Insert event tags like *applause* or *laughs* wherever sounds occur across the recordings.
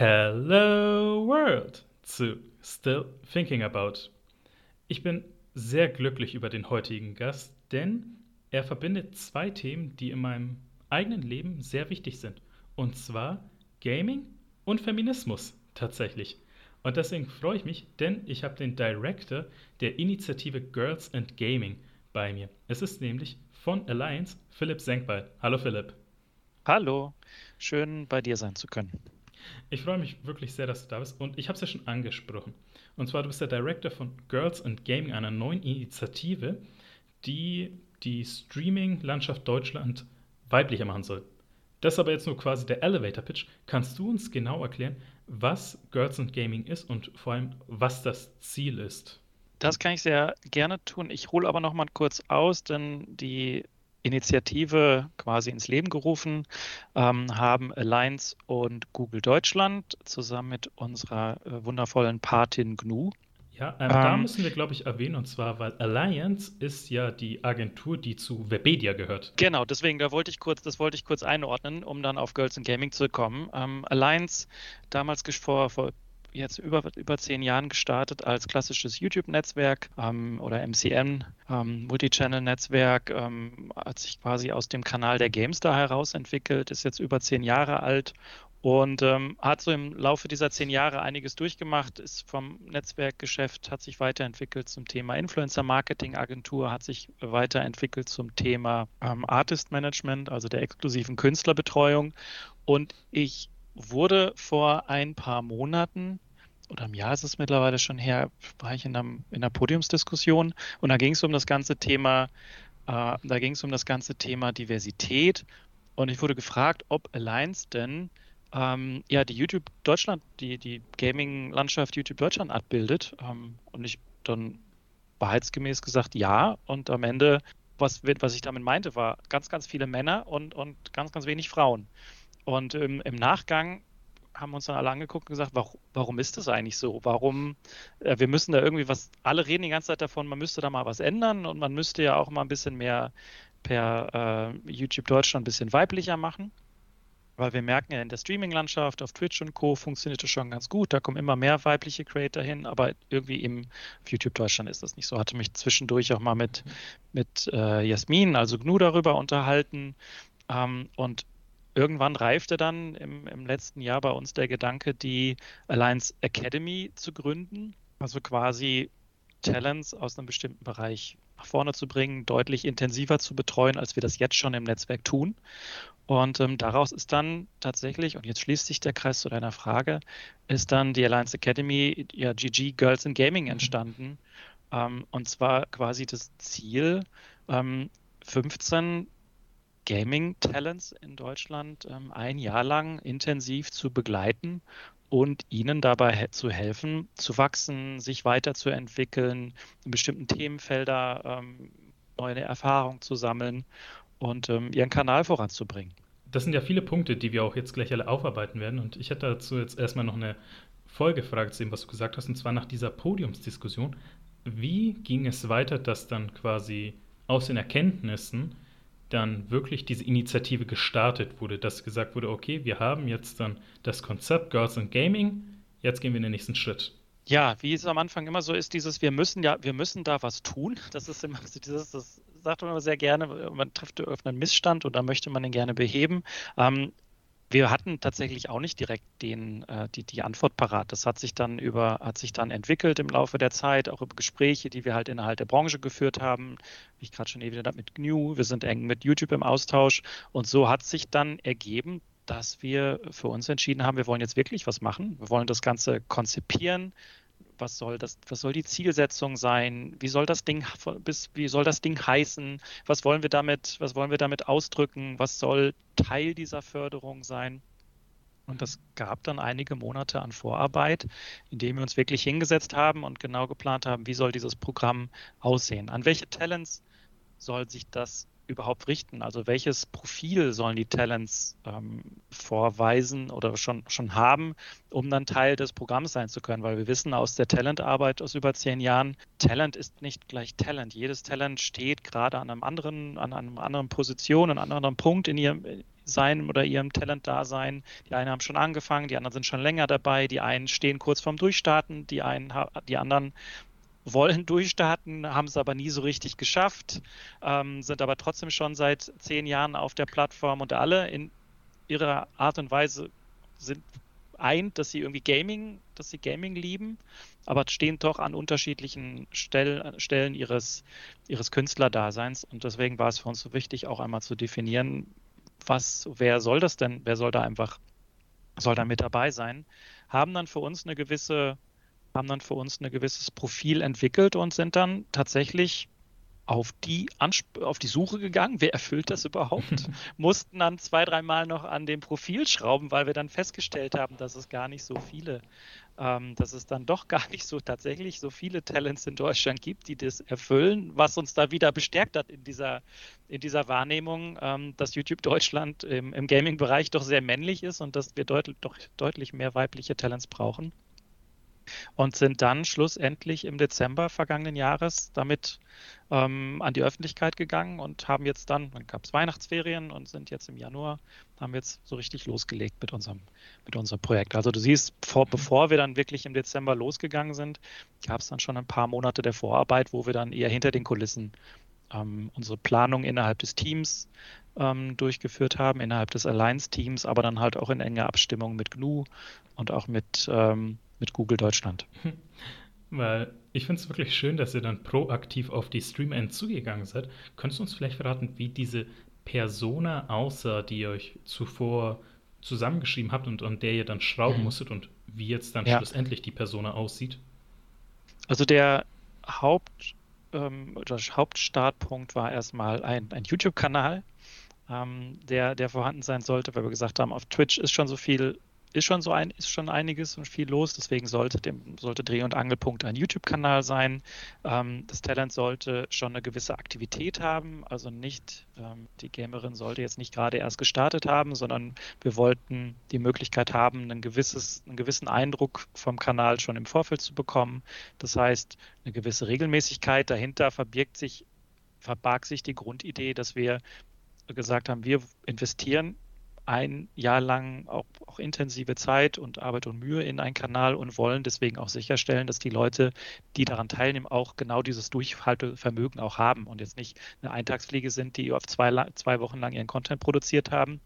Hello World zu Still Thinking About. Ich bin sehr glücklich über den heutigen Gast, denn er verbindet zwei Themen, die in meinem eigenen Leben sehr wichtig sind. Und zwar Gaming und Feminismus tatsächlich. Und deswegen freue ich mich, denn ich habe den Director der Initiative Girls and Gaming bei mir. Es ist nämlich von Alliance Philipp Senkbeil. Hallo Philipp. Hallo, schön bei dir sein zu können. Ich freue mich wirklich sehr, dass du da bist. Und ich habe es ja schon angesprochen. Und zwar, du bist der Director von Girls and Gaming, einer neuen Initiative, die die Streaming-Landschaft Deutschland weiblicher machen soll. Das ist aber jetzt nur quasi der Elevator-Pitch. Kannst du uns genau erklären, was Girls and Gaming ist und vor allem, was das Ziel ist? Das kann ich sehr gerne tun. Ich hole aber noch mal kurz aus, denn die Initiative quasi ins Leben gerufen, ähm, haben Alliance und Google Deutschland zusammen mit unserer äh, wundervollen Patin GNU. Ja, ähm, ähm, da müssen wir, glaube ich, erwähnen, und zwar, weil Alliance ist ja die Agentur, die zu Webedia gehört. Genau, deswegen, da wollte ich kurz, das wollte ich kurz einordnen, um dann auf Girls in Gaming zu kommen. Ähm, Alliance, damals vor, vor jetzt über, über zehn Jahren gestartet als klassisches YouTube-Netzwerk ähm, oder MCN, ähm, Multichannel-Netzwerk, ähm, hat sich quasi aus dem Kanal der GameStar heraus entwickelt, ist jetzt über zehn Jahre alt und ähm, hat so im Laufe dieser zehn Jahre einiges durchgemacht, ist vom Netzwerkgeschäft, hat sich weiterentwickelt zum Thema Influencer-Marketing-Agentur, hat sich weiterentwickelt zum Thema ähm, Artist-Management, also der exklusiven Künstlerbetreuung. Und ich wurde vor ein paar Monaten oder im Jahr ist es mittlerweile schon her, war ich in, einem, in einer Podiumsdiskussion und da ging es um das ganze Thema, äh, da ging es um das ganze Thema Diversität und ich wurde gefragt, ob Alliance denn ähm, ja die YouTube Deutschland, die, die Gaming-Landschaft YouTube Deutschland abbildet ähm, und ich dann wahrheitsgemäß gesagt ja und am Ende, was, was ich damit meinte, war ganz, ganz viele Männer und, und ganz, ganz wenig Frauen. Und ähm, im Nachgang haben wir uns dann alle angeguckt und gesagt, warum, warum ist das eigentlich so? Warum, äh, wir müssen da irgendwie was, alle reden die ganze Zeit davon, man müsste da mal was ändern und man müsste ja auch mal ein bisschen mehr per äh, YouTube Deutschland ein bisschen weiblicher machen. Weil wir merken ja in der Streaming-Landschaft auf Twitch und Co. funktioniert das schon ganz gut. Da kommen immer mehr weibliche Creator hin, aber irgendwie im YouTube Deutschland ist das nicht so. Hatte mich zwischendurch auch mal mit, mit äh, Jasmin, also GNU, darüber unterhalten. Ähm, und irgendwann reifte dann im, im letzten Jahr bei uns der Gedanke, die Alliance Academy zu gründen. Also quasi Talents aus einem bestimmten Bereich nach vorne zu bringen, deutlich intensiver zu betreuen, als wir das jetzt schon im Netzwerk tun. Und ähm, daraus ist dann tatsächlich, und jetzt schließt sich der Kreis zu deiner Frage, ist dann die Alliance Academy, ja, GG Girls in Gaming mhm. entstanden. Ähm, und zwar quasi das Ziel, ähm, 15 Gaming-Talents in Deutschland ähm, ein Jahr lang intensiv zu begleiten und ihnen dabei zu helfen, zu wachsen, sich weiterzuentwickeln, in bestimmten Themenfelder ähm, neue Erfahrungen zu sammeln und ähm, ihren Kanal voranzubringen. Das sind ja viele Punkte, die wir auch jetzt gleich alle aufarbeiten werden. Und ich hätte dazu jetzt erstmal noch eine Folgefrage zu dem, was du gesagt hast, und zwar nach dieser Podiumsdiskussion. Wie ging es weiter, dass dann quasi aus den Erkenntnissen dann wirklich diese Initiative gestartet wurde, dass gesagt wurde, okay, wir haben jetzt dann das Konzept Girls and Gaming, jetzt gehen wir in den nächsten Schritt. Ja, wie es am Anfang immer so ist, dieses wir müssen ja, wir müssen da was tun. Das ist immer so dieses, das sagt man immer sehr gerne, man trifft auf einen Missstand und da möchte man den gerne beheben. Ähm, wir hatten tatsächlich auch nicht direkt den, äh, die, die Antwort parat. Das hat sich dann über, hat sich dann entwickelt im Laufe der Zeit, auch über Gespräche, die wir halt innerhalb der Branche geführt haben, wie ich gerade schon erwähnt habe, mit GNU. Wir sind eng mit YouTube im Austausch und so hat sich dann ergeben, dass wir für uns entschieden haben, wir wollen jetzt wirklich was machen. Wir wollen das Ganze konzipieren, was soll das, was soll die Zielsetzung sein, wie soll das Ding, wie soll das Ding heißen, was wollen wir damit, was wollen wir damit ausdrücken, was soll Teil dieser Förderung sein. Und das gab dann einige Monate an Vorarbeit, in dem wir uns wirklich hingesetzt haben und genau geplant haben, wie soll dieses Programm aussehen, an welche Talents soll sich das überhaupt richten? Also welches Profil sollen die Talents ähm, vorweisen oder schon, schon haben, um dann Teil des Programms sein zu können? Weil wir wissen aus der Talentarbeit aus über zehn Jahren, Talent ist nicht gleich Talent. Jedes Talent steht gerade an einem anderen, an einer anderen Position, an einem anderen Punkt in ihrem seinem oder ihrem Talent da sein. Die einen haben schon angefangen, die anderen sind schon länger dabei, die einen stehen kurz vorm Durchstarten, die einen, die anderen wollen durchstarten, haben es aber nie so richtig geschafft, ähm, sind aber trotzdem schon seit zehn Jahren auf der Plattform und alle in ihrer Art und Weise sind eint, dass sie irgendwie Gaming, dass sie Gaming lieben, aber stehen doch an unterschiedlichen Stell, Stellen ihres, ihres Künstlerdaseins. Und deswegen war es für uns so wichtig, auch einmal zu definieren, was, wer soll das denn, wer soll da einfach, soll da mit dabei sein, haben dann für uns eine gewisse, haben dann für uns ein gewisses Profil entwickelt und sind dann tatsächlich auf die, Ansp auf die Suche gegangen, wer erfüllt das überhaupt, *laughs* mussten dann zwei, dreimal noch an dem Profil schrauben, weil wir dann festgestellt haben, dass es gar nicht so viele, ähm, dass es dann doch gar nicht so tatsächlich so viele Talents in Deutschland gibt, die das erfüllen, was uns da wieder bestärkt hat in dieser, in dieser Wahrnehmung, ähm, dass YouTube Deutschland im, im Gaming-Bereich doch sehr männlich ist und dass wir deut doch deutlich mehr weibliche Talents brauchen und sind dann schlussendlich im Dezember vergangenen Jahres damit ähm, an die Öffentlichkeit gegangen und haben jetzt dann, dann gab es Weihnachtsferien und sind jetzt im Januar, haben jetzt so richtig losgelegt mit unserem, mit unserem Projekt. Also du siehst, vor, mhm. bevor wir dann wirklich im Dezember losgegangen sind, gab es dann schon ein paar Monate der Vorarbeit, wo wir dann eher hinter den Kulissen ähm, unsere Planung innerhalb des Teams ähm, durchgeführt haben, innerhalb des Alliance-Teams, aber dann halt auch in enger Abstimmung mit GNU und auch mit ähm, mit Google Deutschland. Weil ich finde es wirklich schön, dass ihr dann proaktiv auf die Stream-End zugegangen seid. Könntest du uns vielleicht verraten, wie diese Persona aussah, die ihr euch zuvor zusammengeschrieben habt und an der ihr dann schrauben mhm. musstet und wie jetzt dann ja. schlussendlich die Persona aussieht? Also der Haupt, ähm, der Hauptstartpunkt war erstmal ein, ein YouTube-Kanal, ähm, der, der vorhanden sein sollte, weil wir gesagt haben, auf Twitch ist schon so viel ist schon so ein, ist schon einiges und viel los, deswegen sollte dem, sollte Dreh- und Angelpunkt ein YouTube-Kanal sein. Ähm, das Talent sollte schon eine gewisse Aktivität haben, also nicht, ähm, die Gamerin sollte jetzt nicht gerade erst gestartet haben, sondern wir wollten die Möglichkeit haben, ein gewisses, einen gewissen Eindruck vom Kanal schon im Vorfeld zu bekommen. Das heißt, eine gewisse Regelmäßigkeit dahinter verbirgt sich, verbarg sich die Grundidee, dass wir gesagt haben, wir investieren ein Jahr lang auch, auch, intensive Zeit und Arbeit und Mühe in einen Kanal und wollen deswegen auch sicherstellen, dass die Leute, die daran teilnehmen, auch genau dieses Durchhaltevermögen auch haben und jetzt nicht eine Eintagsfliege sind, die auf zwei, zwei Wochen lang ihren Content produziert haben,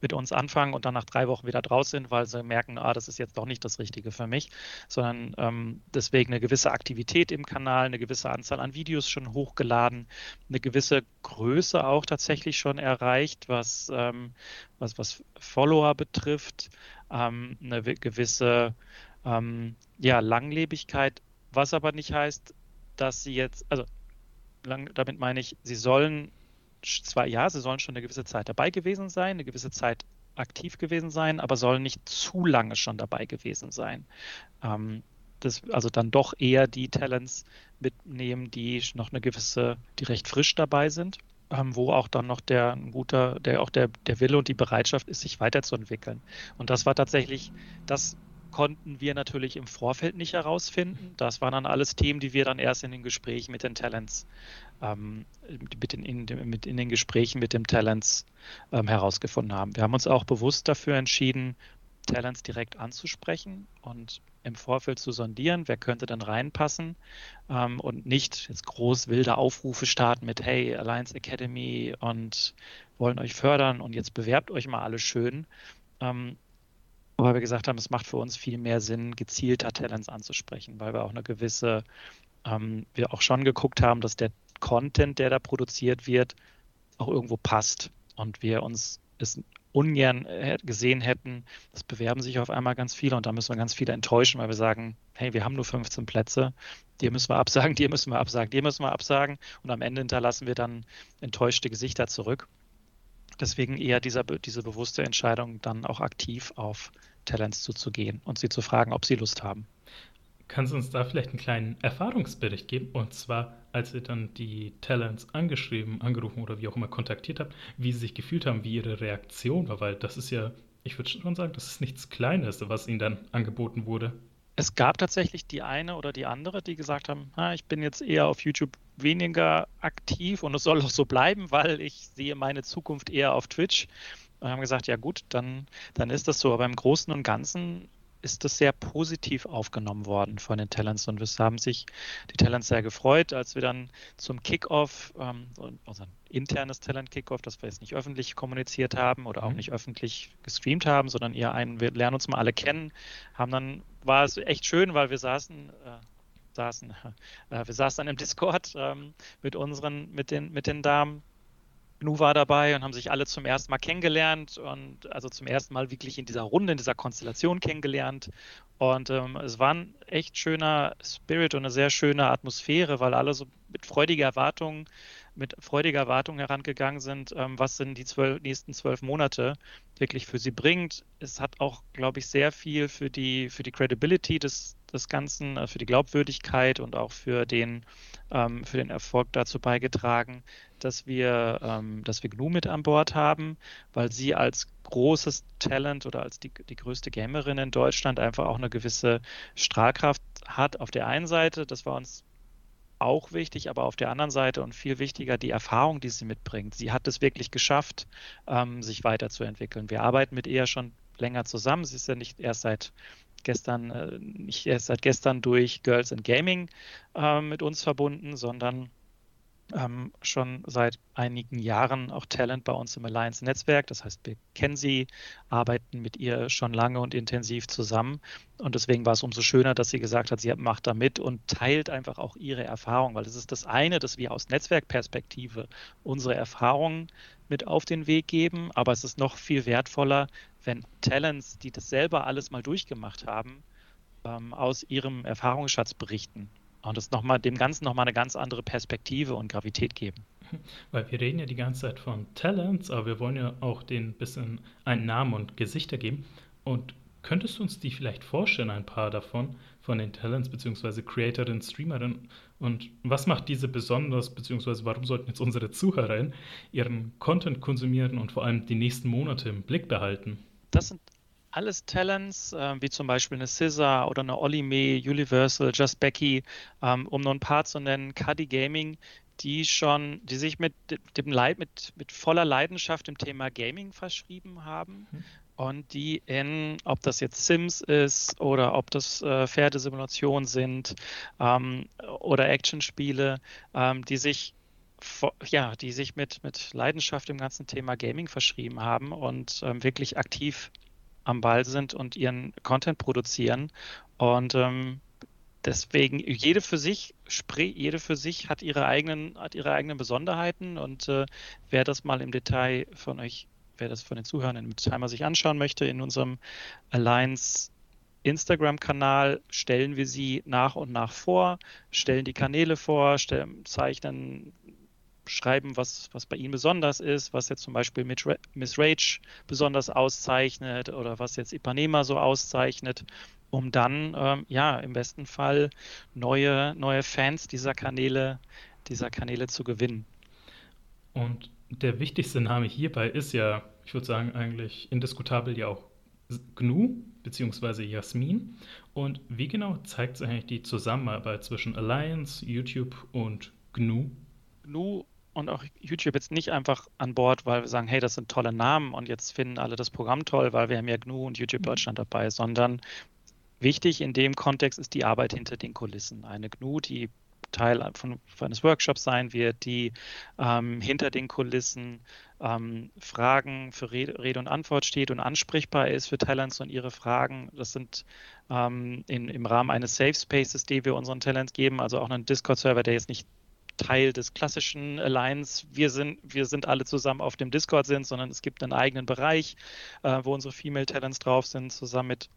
mit uns anfangen und dann nach drei Wochen wieder draus sind, weil sie merken, ah, das ist jetzt doch nicht das Richtige für mich, sondern ähm, deswegen eine gewisse Aktivität im Kanal, eine gewisse Anzahl an Videos schon hochgeladen, eine gewisse Größe auch tatsächlich schon erreicht, was, ähm, was, was Follower betrifft, ähm, eine gewisse ähm, ja, Langlebigkeit, was aber nicht heißt, dass sie jetzt, also lang, damit meine ich, sie sollen zwar, ja, sie sollen schon eine gewisse Zeit dabei gewesen sein, eine gewisse Zeit aktiv gewesen sein, aber sollen nicht zu lange schon dabei gewesen sein. Ähm, das, also dann doch eher die Talents mitnehmen, die noch eine gewisse, die recht frisch dabei sind, ähm, wo auch dann noch der ein guter, der auch der, der Wille und die Bereitschaft ist, sich weiterzuentwickeln. Und das war tatsächlich, das konnten wir natürlich im Vorfeld nicht herausfinden. Das waren dann alles Themen, die wir dann erst in den Gesprächen mit den Talents ähm, mit, in, in, mit in den Gesprächen mit dem Talents ähm, herausgefunden haben. Wir haben uns auch bewusst dafür entschieden, Talents direkt anzusprechen und im Vorfeld zu sondieren, wer könnte dann reinpassen ähm, und nicht jetzt groß wilde Aufrufe starten mit Hey, Alliance Academy und wollen euch fördern und jetzt bewerbt euch mal alle schön. Ähm, weil wir gesagt haben, es macht für uns viel mehr Sinn, gezielter Talents anzusprechen, weil wir auch eine gewisse, ähm, wir auch schon geguckt haben, dass der Content, der da produziert wird, auch irgendwo passt. Und wir uns es ungern gesehen hätten, es bewerben sich auf einmal ganz viele und da müssen wir ganz viele enttäuschen, weil wir sagen, hey, wir haben nur 15 Plätze, die müssen wir absagen, *laughs* die müssen wir absagen, die müssen wir absagen und am Ende hinterlassen wir dann enttäuschte Gesichter zurück. Deswegen eher dieser, diese bewusste Entscheidung, dann auch aktiv auf Talents zuzugehen und sie zu fragen, ob sie Lust haben. Kannst du uns da vielleicht einen kleinen Erfahrungsbericht geben? Und zwar, als ihr dann die Talents angeschrieben, angerufen oder wie auch immer kontaktiert habt, wie sie sich gefühlt haben, wie ihre Reaktion war, weil das ist ja, ich würde schon sagen, das ist nichts Kleines, was ihnen dann angeboten wurde. Es gab tatsächlich die eine oder die andere, die gesagt haben, ah, ich bin jetzt eher auf YouTube weniger aktiv und es soll auch so bleiben, weil ich sehe meine Zukunft eher auf Twitch. und haben gesagt, ja gut, dann, dann ist das so. Aber im Großen und Ganzen ist das sehr positiv aufgenommen worden von den Talents und es haben sich die Talents sehr gefreut, als wir dann zum Kickoff, ähm, also ein internes Talent-Kickoff, das wir jetzt nicht öffentlich kommuniziert haben oder auch mhm. nicht öffentlich gestreamt haben, sondern eher ein, wir lernen uns mal alle kennen, haben dann, war es echt schön, weil wir saßen, äh, saßen, *laughs* äh, wir saßen dann im Discord ähm, mit unseren, mit den, mit den Damen Nu war dabei und haben sich alle zum ersten Mal kennengelernt und also zum ersten Mal wirklich in dieser Runde, in dieser Konstellation kennengelernt. Und ähm, es war ein echt schöner Spirit und eine sehr schöne Atmosphäre, weil alle so mit freudiger Erwartung, mit freudiger Erwartung herangegangen sind, ähm, was in die zwölf, nächsten zwölf Monate wirklich für sie bringt. Es hat auch, glaube ich, sehr viel für die, für die Credibility des, des Ganzen, äh, für die Glaubwürdigkeit und auch für den, ähm, für den Erfolg dazu beigetragen, dass wir, ähm, dass wir GNU mit an Bord haben, weil sie als großes Talent oder als die, die größte Gamerin in Deutschland einfach auch eine gewisse Strahlkraft hat auf der einen Seite. Das war uns auch wichtig, aber auf der anderen Seite und viel wichtiger die Erfahrung, die sie mitbringt. Sie hat es wirklich geschafft, ähm, sich weiterzuentwickeln. Wir arbeiten mit ihr schon länger zusammen. Sie ist ja nicht erst seit gestern, äh, nicht erst seit gestern durch Girls in Gaming äh, mit uns verbunden, sondern ähm, schon seit einigen Jahren auch Talent bei uns im Alliance-Netzwerk. Das heißt, wir kennen sie, arbeiten mit ihr schon lange und intensiv zusammen. Und deswegen war es umso schöner, dass sie gesagt hat, sie macht da mit und teilt einfach auch ihre Erfahrung, weil es ist das eine, dass wir aus Netzwerkperspektive unsere Erfahrungen mit auf den Weg geben. Aber es ist noch viel wertvoller, wenn Talents, die das selber alles mal durchgemacht haben, ähm, aus ihrem Erfahrungsschatz berichten und das nochmal dem Ganzen nochmal eine ganz andere Perspektive und Gravität geben. *laughs* Weil wir reden ja die ganze Zeit von Talents, aber wir wollen ja auch den bisschen einen Namen und Gesichter geben. Und könntest du uns die vielleicht vorstellen, ein paar davon, von den Talents bzw. Creatorinnen, Streamerinnen? Und was macht diese besonders, beziehungsweise warum sollten jetzt unsere Zuhörerinnen ihren Content konsumieren und vor allem die nächsten Monate im Blick behalten? Das sind alles Talents, äh, wie zum Beispiel eine Scissor oder eine Ollie May, Universal, Just Becky, ähm, um nur ein paar zu nennen, Cuddy Gaming, die schon, die sich mit dem Leid, mit, mit voller Leidenschaft dem Thema Gaming verschrieben haben. Mhm. Und die in, ob das jetzt Sims ist oder ob das äh, Pferdesimulationen sind ähm, oder Actionspiele, ähm, die sich ja, die sich mit, mit Leidenschaft dem ganzen Thema Gaming verschrieben haben und ähm, wirklich aktiv am Ball sind und ihren Content produzieren. Und ähm, deswegen jede für sich, jede für sich hat ihre eigenen, hat ihre eigenen Besonderheiten und äh, wer das mal im Detail von euch, wer das von den Zuhörern im Detail mal sich anschauen möchte, in unserem Alliance Instagram-Kanal stellen wir sie nach und nach vor, stellen die Kanäle vor, stellen, zeichnen schreiben, was, was bei ihnen besonders ist, was jetzt zum Beispiel Miss Rage besonders auszeichnet oder was jetzt Ipanema so auszeichnet, um dann ähm, ja im besten Fall neue, neue Fans dieser Kanäle, dieser Kanäle zu gewinnen. Und der wichtigste Name hierbei ist ja, ich würde sagen, eigentlich indiskutabel ja auch GNU bzw. Jasmin. Und wie genau zeigt sich eigentlich die Zusammenarbeit zwischen Alliance, YouTube und GNU? GNU und auch YouTube jetzt nicht einfach an Bord, weil wir sagen, hey, das sind tolle Namen und jetzt finden alle das Programm toll, weil wir haben ja GNU und YouTube mhm. Deutschland dabei, sondern wichtig in dem Kontext ist die Arbeit hinter den Kulissen. Eine GNU, die Teil von, von eines Workshops sein wird, die ähm, hinter den Kulissen ähm, Fragen für Rede, Rede, und Antwort steht und ansprechbar ist für Talents und ihre Fragen. Das sind ähm, in, im Rahmen eines Safe Spaces, die wir unseren Talents geben, also auch einen Discord-Server, der jetzt nicht Teil des klassischen Alliance, wir sind, wir sind alle zusammen auf dem Discord sind, sondern es gibt einen eigenen Bereich, äh, wo unsere Female Talents drauf sind, zusammen mit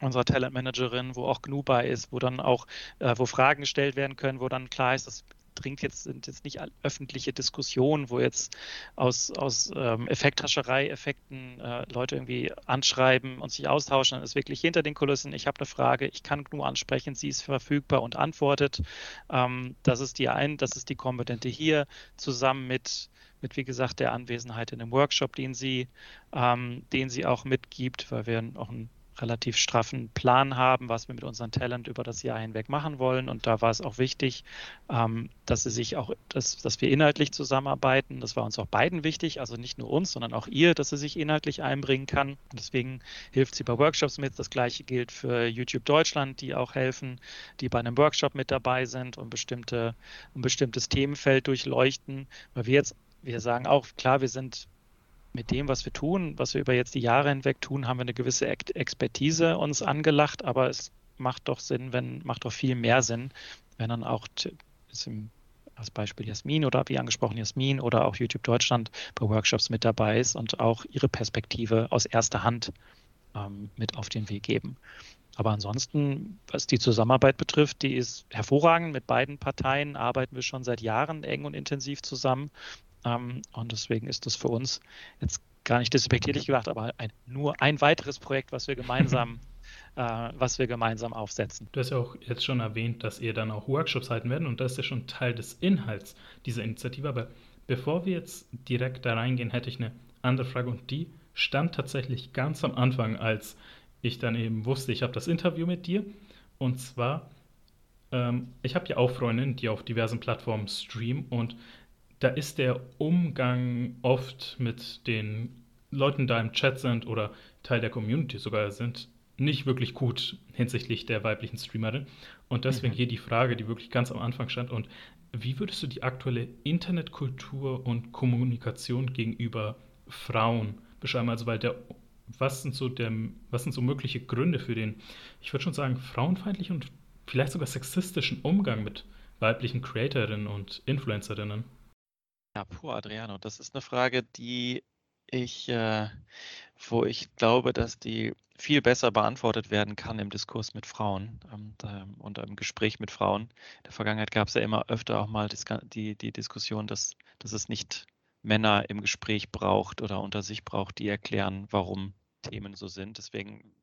unserer Talentmanagerin, wo auch GNU bei ist, wo dann auch, äh, wo Fragen gestellt werden können, wo dann klar ist, dass dringt jetzt, sind jetzt nicht öffentliche Diskussionen, wo jetzt aus, aus ähm, Effekthascherei-Effekten äh, Leute irgendwie anschreiben und sich austauschen. Dann ist wirklich hinter den Kulissen, ich habe eine Frage, ich kann nur ansprechen, sie ist verfügbar und antwortet. Ähm, das ist die ein, das ist die Kompetente hier, zusammen mit mit, wie gesagt, der Anwesenheit in dem Workshop, den sie, ähm, den sie auch mitgibt, weil wir auch ein relativ straffen Plan haben, was wir mit unserem Talent über das Jahr hinweg machen wollen. Und da war es auch wichtig, ähm, dass sie sich auch, dass, dass wir inhaltlich zusammenarbeiten. Das war uns auch beiden wichtig, also nicht nur uns, sondern auch ihr, dass sie sich inhaltlich einbringen kann. Deswegen hilft sie bei Workshops mit. Das gleiche gilt für YouTube Deutschland, die auch helfen, die bei einem Workshop mit dabei sind und bestimmte, ein bestimmtes Themenfeld durchleuchten. Weil wir jetzt, wir sagen auch, klar, wir sind mit dem, was wir tun, was wir über jetzt die Jahre hinweg tun, haben wir eine gewisse Expertise uns angelacht, aber es macht doch Sinn, wenn, macht doch viel mehr Sinn, wenn dann auch als Beispiel Jasmin oder wie angesprochen Jasmin oder auch YouTube Deutschland bei Workshops mit dabei ist und auch ihre Perspektive aus erster Hand ähm, mit auf den Weg geben. Aber ansonsten, was die Zusammenarbeit betrifft, die ist hervorragend. Mit beiden Parteien arbeiten wir schon seit Jahren eng und intensiv zusammen. Ähm, und deswegen ist das für uns jetzt gar nicht despektierlich gedacht, aber ein, nur ein weiteres Projekt, was wir gemeinsam *laughs* äh, was wir gemeinsam aufsetzen. Du hast ja auch jetzt schon erwähnt, dass ihr dann auch Workshops halten werdet und das ist ja schon Teil des Inhalts dieser Initiative. Aber bevor wir jetzt direkt da reingehen, hätte ich eine andere Frage und die stand tatsächlich ganz am Anfang, als ich dann eben wusste, ich habe das Interview mit dir. Und zwar, ähm, ich habe ja auch Freundinnen, die auf diversen Plattformen streamen und da ist der Umgang oft mit den Leuten da im Chat sind oder Teil der Community sogar sind, nicht wirklich gut hinsichtlich der weiblichen Streamerin. Und deswegen mhm. hier die Frage, die wirklich ganz am Anfang stand. Und wie würdest du die aktuelle Internetkultur und Kommunikation gegenüber Frauen beschreiben? Also, weil der, was sind so der, was sind so mögliche Gründe für den, ich würde schon sagen, frauenfeindlichen und vielleicht sogar sexistischen Umgang mit weiblichen Creatorinnen und Influencerinnen? Ja, puh, Adriano, das ist eine Frage, die ich, äh, wo ich glaube, dass die viel besser beantwortet werden kann im Diskurs mit Frauen ähm, da, und im Gespräch mit Frauen. In der Vergangenheit gab es ja immer öfter auch mal die, die Diskussion, dass, dass es nicht Männer im Gespräch braucht oder unter sich braucht, die erklären, warum Themen so sind. Deswegen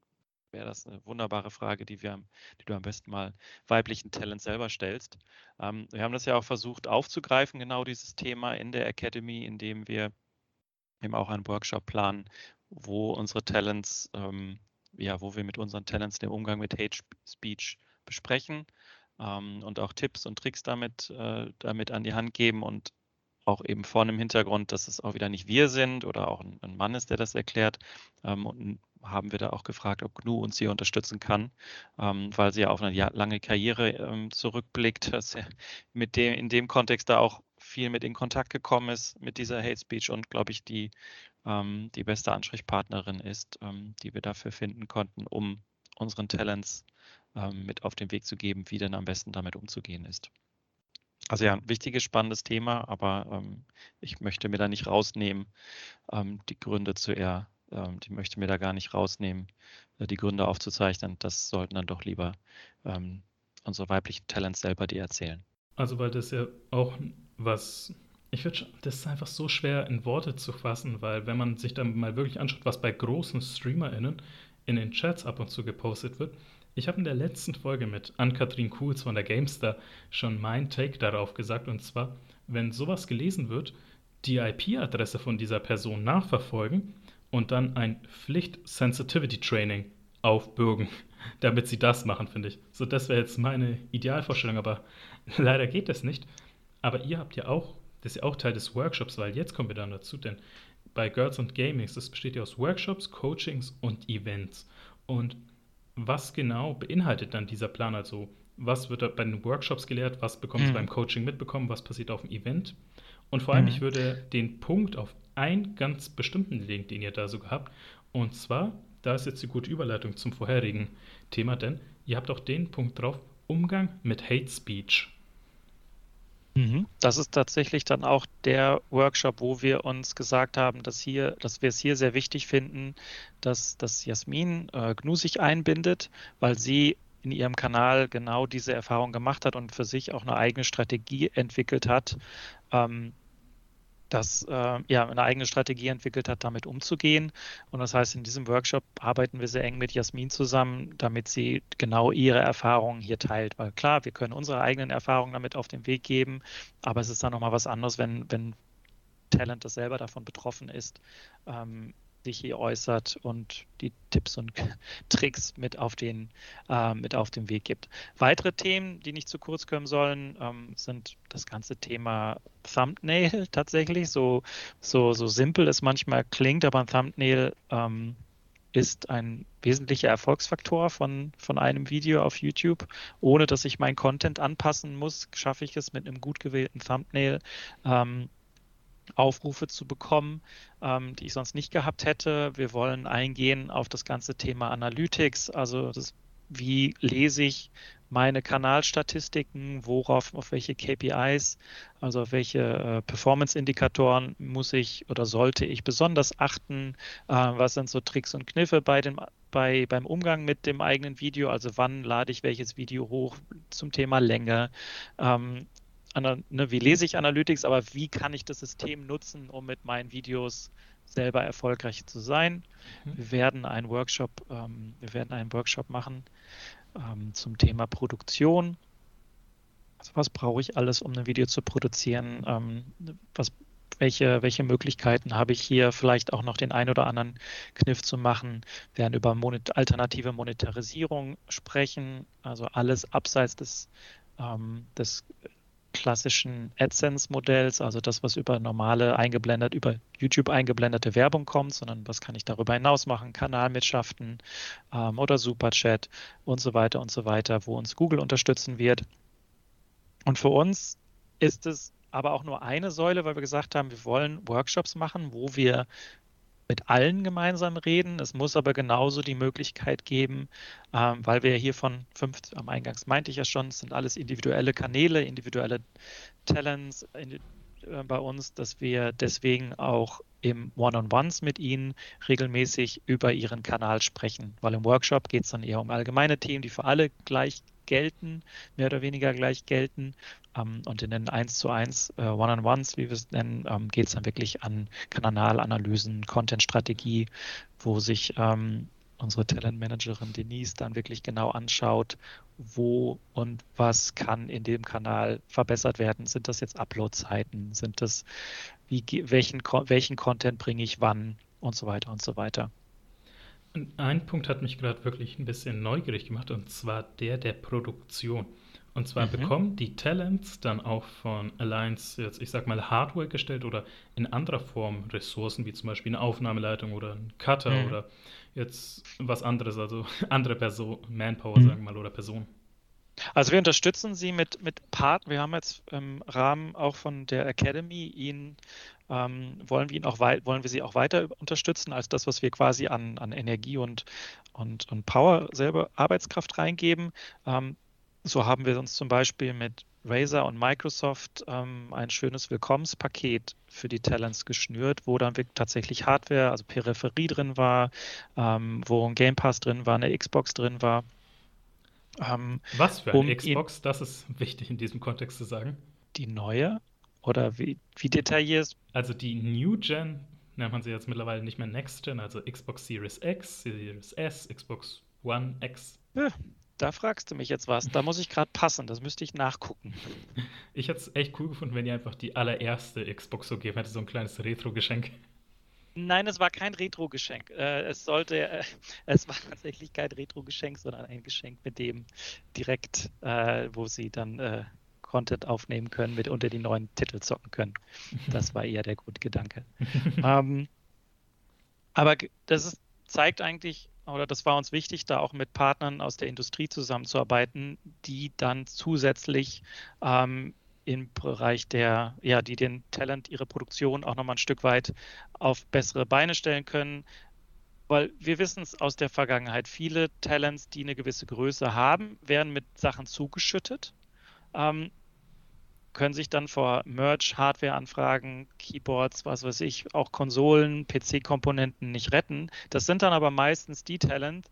wäre das eine wunderbare Frage, die, wir, die du am besten mal weiblichen Talent selber stellst. Ähm, wir haben das ja auch versucht aufzugreifen, genau dieses Thema in der Academy, indem wir eben auch einen Workshop planen, wo unsere Talents, ähm, ja, wo wir mit unseren Talents den Umgang mit Hate Speech besprechen ähm, und auch Tipps und Tricks damit, äh, damit an die Hand geben und auch eben vor einem Hintergrund, dass es auch wieder nicht wir sind oder auch ein, ein Mann ist, der das erklärt. Ähm, und haben wir da auch gefragt, ob GNU uns hier unterstützen kann, ähm, weil sie ja auf eine lange Karriere ähm, zurückblickt, dass er mit dem, in dem Kontext da auch viel mit in Kontakt gekommen ist mit dieser Hate Speech und glaube ich die, ähm, die beste Ansprechpartnerin ist, ähm, die wir dafür finden konnten, um unseren Talents ähm, mit auf den Weg zu geben, wie denn am besten damit umzugehen ist. Also ja, ein wichtiges, spannendes Thema, aber ähm, ich möchte mir da nicht rausnehmen, die Gründe zu eher ähm, die möchte mir da gar nicht rausnehmen, äh, die Gründe aufzuzeichnen. Das sollten dann doch lieber ähm, unsere weiblichen Talents selber die erzählen. Also weil das ja auch was, ich würde das ist einfach so schwer in Worte zu fassen, weil wenn man sich dann mal wirklich anschaut, was bei großen StreamerInnen in den Chats ab und zu gepostet wird, ich habe in der letzten Folge mit Ann-Kathrin Kuhls von der Gamestar schon mein Take darauf gesagt und zwar, wenn sowas gelesen wird, die IP-Adresse von dieser Person nachverfolgen und dann ein Pflicht-Sensitivity-Training aufbürgen, *laughs* damit sie das machen, finde ich. So, das wäre jetzt meine Idealvorstellung, aber *laughs* leider geht das nicht. Aber ihr habt ja auch, das ist ja auch Teil des Workshops, weil jetzt kommen wir dann dazu, denn bei Girls und Gamings, das besteht ja aus Workshops, Coachings und Events. Und was genau beinhaltet dann dieser Plan? Also, was wird da bei den Workshops gelehrt? Was bekommt mhm. beim Coaching mitbekommen? Was passiert auf dem Event? Und vor allem, mhm. ich würde den Punkt auf einen ganz bestimmten Link, den ihr da so habt. Und zwar, da ist jetzt die gute Überleitung zum vorherigen Thema, denn ihr habt auch den Punkt drauf, Umgang mit Hate Speech. Mhm. Das ist tatsächlich dann auch der Workshop, wo wir uns gesagt haben, dass hier, dass wir es hier sehr wichtig finden, dass, dass Jasmin äh, GNU sich einbindet, weil sie in ihrem Kanal genau diese Erfahrung gemacht hat und für sich auch eine eigene Strategie entwickelt hat, ähm, das äh, ja eine eigene Strategie entwickelt hat, damit umzugehen. Und das heißt, in diesem Workshop arbeiten wir sehr eng mit Jasmin zusammen, damit sie genau ihre Erfahrungen hier teilt. Weil klar, wir können unsere eigenen Erfahrungen damit auf den Weg geben, aber es ist dann nochmal was anderes, wenn, wenn Talent das selber davon betroffen ist. Ähm, sich hier äußert und die Tipps und *laughs* Tricks mit auf den, äh, mit auf den Weg gibt. Weitere Themen, die nicht zu kurz kommen sollen, ähm, sind das ganze Thema Thumbnail *laughs* tatsächlich. So, so, so simpel es manchmal klingt, aber ein Thumbnail ähm, ist ein wesentlicher Erfolgsfaktor von, von einem Video auf YouTube. Ohne dass ich meinen Content anpassen muss, schaffe ich es mit einem gut gewählten Thumbnail. Ähm, Aufrufe zu bekommen, ähm, die ich sonst nicht gehabt hätte. Wir wollen eingehen auf das ganze Thema Analytics, also das, wie lese ich meine Kanalstatistiken, worauf, auf welche KPIs, also auf welche äh, Performance-Indikatoren muss ich oder sollte ich besonders achten, äh, was sind so Tricks und Kniffe bei dem, bei, beim Umgang mit dem eigenen Video, also wann lade ich welches Video hoch zum Thema Länge, ähm, ne, wie lese ich Analytics, aber wie kann ich das System nutzen, um mit meinen Videos selber erfolgreich zu sein. Mhm. Wir werden einen Workshop, ähm, wir werden einen Workshop machen ähm, zum Thema Produktion. Also was brauche ich alles, um ein Video zu produzieren? Ähm, was, welche, welche Möglichkeiten habe ich hier vielleicht auch noch den ein oder anderen Kniff zu machen? Wir werden über monet alternative Monetarisierung sprechen, also alles abseits des, ähm, des klassischen AdSense-Modells, also das, was über normale eingeblendet, über YouTube eingeblendete Werbung kommt, sondern was kann ich darüber hinaus machen, Kanalmitschaften ähm, oder Superchat und so weiter und so weiter, wo uns Google unterstützen wird. Und für uns ist es aber auch nur eine Säule, weil wir gesagt haben, wir wollen Workshops machen, wo wir mit allen gemeinsam reden. Es muss aber genauso die Möglichkeit geben, ähm, weil wir hier von fünf, am Eingangs meinte ich ja schon, es sind alles individuelle Kanäle, individuelle Talents in, äh, bei uns, dass wir deswegen auch im One-on-Ones mit ihnen regelmäßig über ihren Kanal sprechen, weil im Workshop geht es dann eher um allgemeine Themen, die für alle gleich gelten, mehr oder weniger gleich gelten. Ähm, und in den 1 zu 1 äh, One-on-Ones, wie wir es nennen, ähm, geht es dann wirklich an Kanalanalysen, Content-Strategie, wo sich ähm, unsere Talentmanagerin Denise dann wirklich genau anschaut, wo und was kann in dem Kanal verbessert werden. Sind das jetzt Upload-Zeiten? Sind das, wie, welchen, welchen Content bringe ich wann und so weiter und so weiter. Ein Punkt hat mich gerade wirklich ein bisschen neugierig gemacht und zwar der der Produktion. Und zwar mhm. bekommen die Talents dann auch von Alliance jetzt, ich sag mal, Hardware gestellt oder in anderer Form Ressourcen, wie zum Beispiel eine Aufnahmeleitung oder ein Cutter mhm. oder jetzt was anderes, also *laughs* andere Person, Manpower, mhm. sagen wir mal, oder Personen. Also wir unterstützen sie mit, mit Part. Wir haben jetzt im Rahmen auch von der Academy ihn ähm, wollen wir ihn auch wollen wir sie auch weiter unterstützen als das, was wir quasi an, an Energie und, und, und Power selber Arbeitskraft reingeben. Ähm, so haben wir uns zum Beispiel mit Razer und Microsoft ähm, ein schönes Willkommenspaket für die Talents geschnürt, wo dann tatsächlich Hardware, also Peripherie drin war, ähm, wo ein Game Pass drin war, eine Xbox drin war. Ähm, Was für eine um Xbox? das ist wichtig in diesem Kontext zu sagen. Die neue? Oder wie, wie detailliert? Also die New Gen nennt man sie jetzt mittlerweile nicht mehr Next Gen, also Xbox Series X, Series S, Xbox One X. Ja, da fragst du mich jetzt was. Da muss ich gerade passen. Das müsste ich nachgucken. *laughs* Ich hätte es echt cool gefunden, wenn ihr einfach die allererste Xbox so gegeben hätte, so ein kleines Retro-Geschenk. Nein, es war kein Retro-Geschenk. Äh, es sollte, äh, es war tatsächlich kein Retro-Geschenk, sondern ein Geschenk, mit dem direkt, äh, wo sie dann Content aufnehmen können, mit unter die neuen Titel zocken können. Das war eher der Grundgedanke. *laughs* ähm, aber das ist, zeigt eigentlich, oder das war uns wichtig, da auch mit Partnern aus der Industrie zusammenzuarbeiten, die dann zusätzlich ähm, im Bereich der, ja, die den Talent, ihre Produktion auch nochmal ein Stück weit auf bessere Beine stellen können. Weil wir wissen es aus der Vergangenheit, viele Talents, die eine gewisse Größe haben, werden mit Sachen zugeschüttet. Ähm, können sich dann vor Merch, Hardware-Anfragen, Keyboards, was weiß ich, auch Konsolen, PC-Komponenten nicht retten. Das sind dann aber meistens die Talent,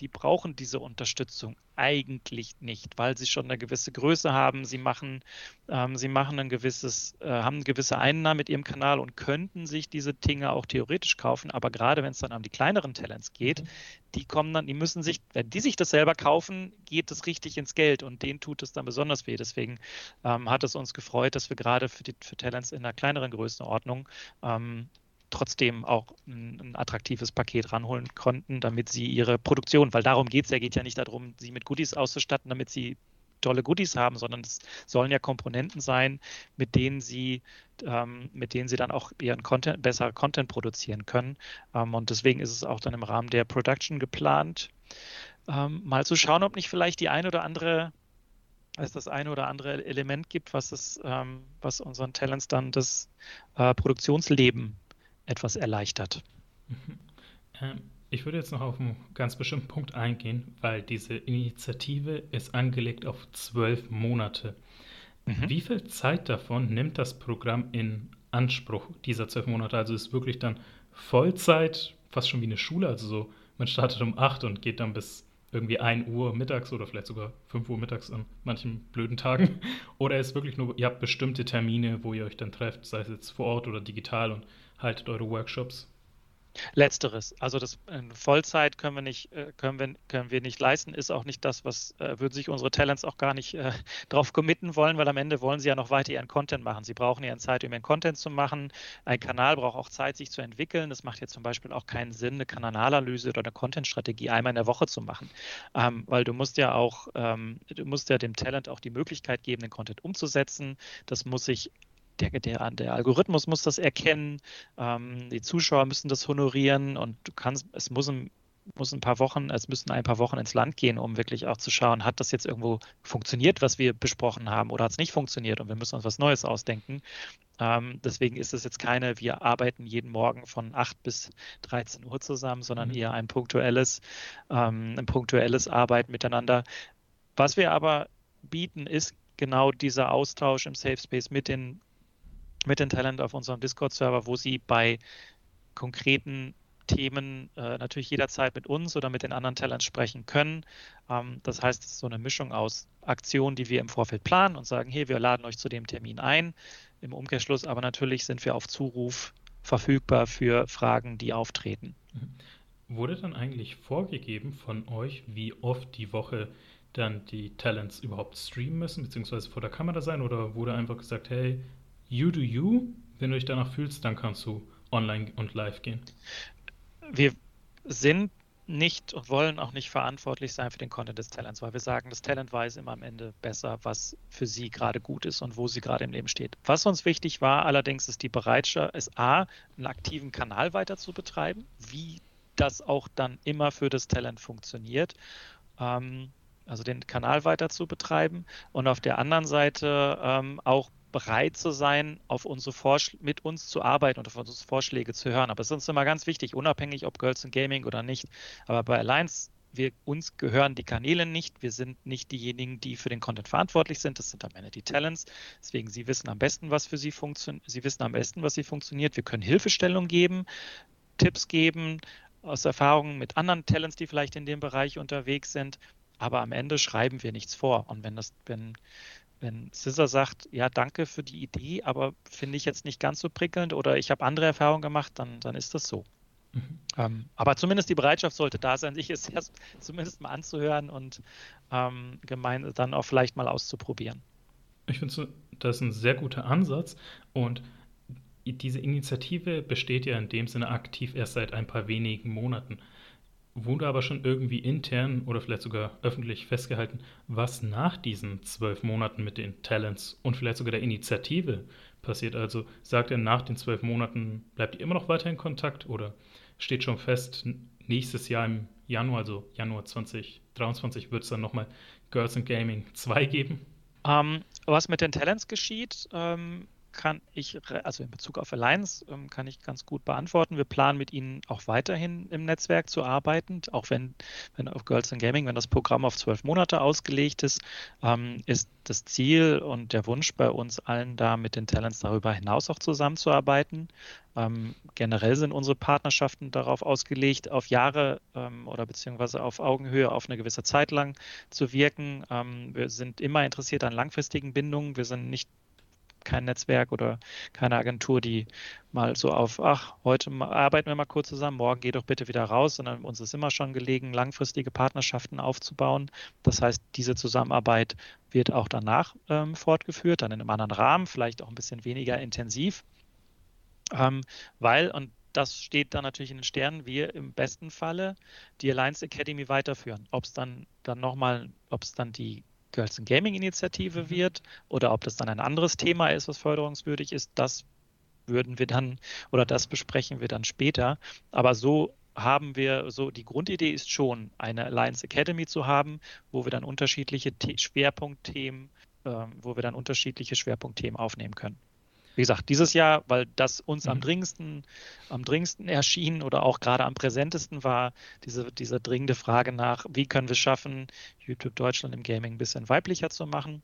die brauchen diese Unterstützung eigentlich nicht, weil sie schon eine gewisse Größe haben. Sie machen, ähm, sie machen ein gewisses, äh, haben eine gewisse Einnahmen mit ihrem Kanal und könnten sich diese Dinge auch theoretisch kaufen. Aber gerade wenn es dann um die kleineren Talents geht, mhm. die kommen dann, die müssen sich, wenn die sich das selber kaufen, geht es richtig ins Geld und denen tut es dann besonders weh. Deswegen ähm, hat es uns gefreut, dass wir gerade für die für Talents in einer kleineren Größenordnung ähm, trotzdem auch ein, ein, attraktives Paket ranholen konnten, damit sie ihre Produktion, weil darum geht es ja, geht ja nicht darum, sie mit Goodies auszustatten, damit sie tolle Goodies haben, sondern es sollen ja Komponenten sein, mit denen sie, ähm, mit denen sie dann auch ihren Content, besser Content produzieren können. Ähm, und deswegen ist es auch dann im Rahmen der Production geplant, ähm, mal zu schauen, ob nicht vielleicht die ein oder andere es das eine oder andere Element gibt, was es, ähm, was unseren Talents dann das äh, Produktionsleben etwas erleichtert. Mhm. Ähm, ich würde jetzt noch auf einen ganz bestimmten Punkt eingehen, weil diese Initiative ist angelegt auf zwölf Monate. Mhm. Wie viel Zeit davon nimmt das Programm in Anspruch, dieser zwölf Monate? Also ist wirklich dann Vollzeit, fast schon wie eine Schule, also so, man startet um acht und geht dann bis irgendwie 1 Uhr mittags oder vielleicht sogar 5 Uhr mittags an manchen blöden Tagen. *laughs* Oder ist wirklich nur, ihr habt bestimmte Termine, wo ihr euch dann trefft, sei es jetzt vor Ort oder digital und haltet eure Workshops? Letzteres, also das in Vollzeit können wir nicht, äh, können wir, können wir nicht leisten, ist auch nicht das, was äh, würden sich unsere Talents auch gar nicht äh, *laughs* drauf committen wollen, weil am Ende wollen sie ja noch weiter ihren Content machen. Sie brauchen ihren Zeit, um ihren Content zu machen. Ein Kanal braucht auch Zeit, sich zu entwickeln. Es macht jetzt zum Beispiel auch keinen Sinn, eine Kanalanalyse oder eine Content-Strategie einmal in der Woche zu machen, ähm, weil du musst ja auch, ähm, du musst ja dem Talent auch die Möglichkeit geben, den Content umzusetzen. Das muss sich der, der, der Algorithmus muss das erkennen, ähm, die Zuschauer müssen das honorieren und du kannst, es muss ein, muss ein paar Wochen, es müssen ein paar Wochen ins Land gehen, um wirklich auch zu schauen, hat das jetzt irgendwo funktioniert, was wir besprochen haben, oder hat es nicht funktioniert und wir müssen uns was Neues ausdenken. Ähm, deswegen ist es jetzt keine, wir arbeiten jeden Morgen von 8 bis 13 Uhr zusammen, sondern mhm. eher ein punktuelles, ähm, ein punktuelles Arbeiten miteinander. Was wir aber bieten, ist genau dieser Austausch im Safe Space mit den mit den Talent auf unserem Discord-Server, wo sie bei konkreten Themen äh, natürlich jederzeit mit uns oder mit den anderen Talents sprechen können. Ähm, das heißt, es ist so eine Mischung aus Aktionen, die wir im Vorfeld planen und sagen, hey, wir laden euch zu dem Termin ein. Im Umkehrschluss aber natürlich sind wir auf Zuruf verfügbar für Fragen, die auftreten. Mhm. Wurde dann eigentlich vorgegeben von euch, wie oft die Woche dann die Talents überhaupt streamen müssen, beziehungsweise vor der Kamera sein? Oder wurde einfach gesagt, hey, you do you. Wenn du dich danach fühlst, dann kannst du online und live gehen. Wir sind nicht und wollen auch nicht verantwortlich sein für den Content des Talents, weil wir sagen, das Talent weiß immer am Ende besser, was für sie gerade gut ist und wo sie gerade im Leben steht. Was uns wichtig war, allerdings ist die Bereitschaft, ist A, einen aktiven Kanal weiter zu betreiben, wie das auch dann immer für das Talent funktioniert. Ähm, also den Kanal weiter zu betreiben und auf der anderen Seite ähm, auch bereit zu sein, auf unsere Vorschl mit uns zu arbeiten und auf unsere Vorschläge zu hören. Aber es ist uns immer ganz wichtig, unabhängig ob Girls in Gaming oder nicht. Aber bei Alliance, wir, uns gehören die Kanäle nicht. Wir sind nicht diejenigen, die für den Content verantwortlich sind. Das sind am Ende die Talents. Deswegen, sie wissen am besten, was für sie funktioniert. Sie wissen am besten, was sie funktioniert. Wir können Hilfestellung geben, Tipps geben, aus Erfahrungen mit anderen Talents, die vielleicht in dem Bereich unterwegs sind. Aber am Ende schreiben wir nichts vor. Und wenn das, wenn wenn Scissor sagt, ja, danke für die Idee, aber finde ich jetzt nicht ganz so prickelnd oder ich habe andere Erfahrungen gemacht, dann, dann ist das so. Mhm. Ähm, aber zumindest die Bereitschaft sollte da sein, sich es erst *laughs* zumindest mal anzuhören und ähm, gemein dann auch vielleicht mal auszuprobieren. Ich finde, das ist ein sehr guter Ansatz und diese Initiative besteht ja in dem Sinne aktiv erst seit ein paar wenigen Monaten wurde aber schon irgendwie intern oder vielleicht sogar öffentlich festgehalten, was nach diesen zwölf Monaten mit den Talents und vielleicht sogar der Initiative passiert. Also sagt er, nach den zwölf Monaten bleibt ihr immer noch weiter in Kontakt oder steht schon fest, nächstes Jahr im Januar, also Januar 2023, wird es dann nochmal Girls in Gaming 2 geben? Ähm, was mit den Talents geschieht, ähm, kann ich, also in Bezug auf Alliance, ähm, kann ich ganz gut beantworten. Wir planen mit Ihnen auch weiterhin im Netzwerk zu arbeiten, auch wenn, wenn auf Girls in Gaming, wenn das Programm auf zwölf Monate ausgelegt ist, ähm, ist das Ziel und der Wunsch bei uns allen da mit den Talents darüber hinaus auch zusammenzuarbeiten. Ähm, generell sind unsere Partnerschaften darauf ausgelegt, auf Jahre oder beziehungsweise auf Augenhöhe auf eine gewisse Zeit lang zu wirken. Wir sind immer interessiert an langfristigen Bindungen. Wir sind nicht kein Netzwerk oder keine Agentur, die mal so auf, ach, heute arbeiten wir mal kurz zusammen, morgen geh doch bitte wieder raus, sondern uns ist immer schon gelegen, langfristige Partnerschaften aufzubauen. Das heißt, diese Zusammenarbeit wird auch danach ähm, fortgeführt, dann in einem anderen Rahmen, vielleicht auch ein bisschen weniger intensiv, ähm, weil, und das steht dann natürlich in den Sternen, wir im besten Falle die Alliance Academy weiterführen. Ob es dann, dann nochmal, ob es dann die Girls in Gaming Initiative mhm. wird oder ob das dann ein anderes Thema ist, was förderungswürdig ist, das würden wir dann oder das besprechen wir dann später. Aber so haben wir so, die Grundidee ist schon, eine Alliance Academy zu haben, wo wir dann unterschiedliche Schwerpunktthemen, äh, wo wir dann unterschiedliche Schwerpunktthemen aufnehmen können wie gesagt, dieses Jahr, weil das uns mhm. am dringendsten, am dringendsten erschien oder auch gerade am präsentesten war, diese, diese dringende Frage nach, wie können wir es schaffen, YouTube Deutschland im Gaming ein bisschen weiblicher zu machen.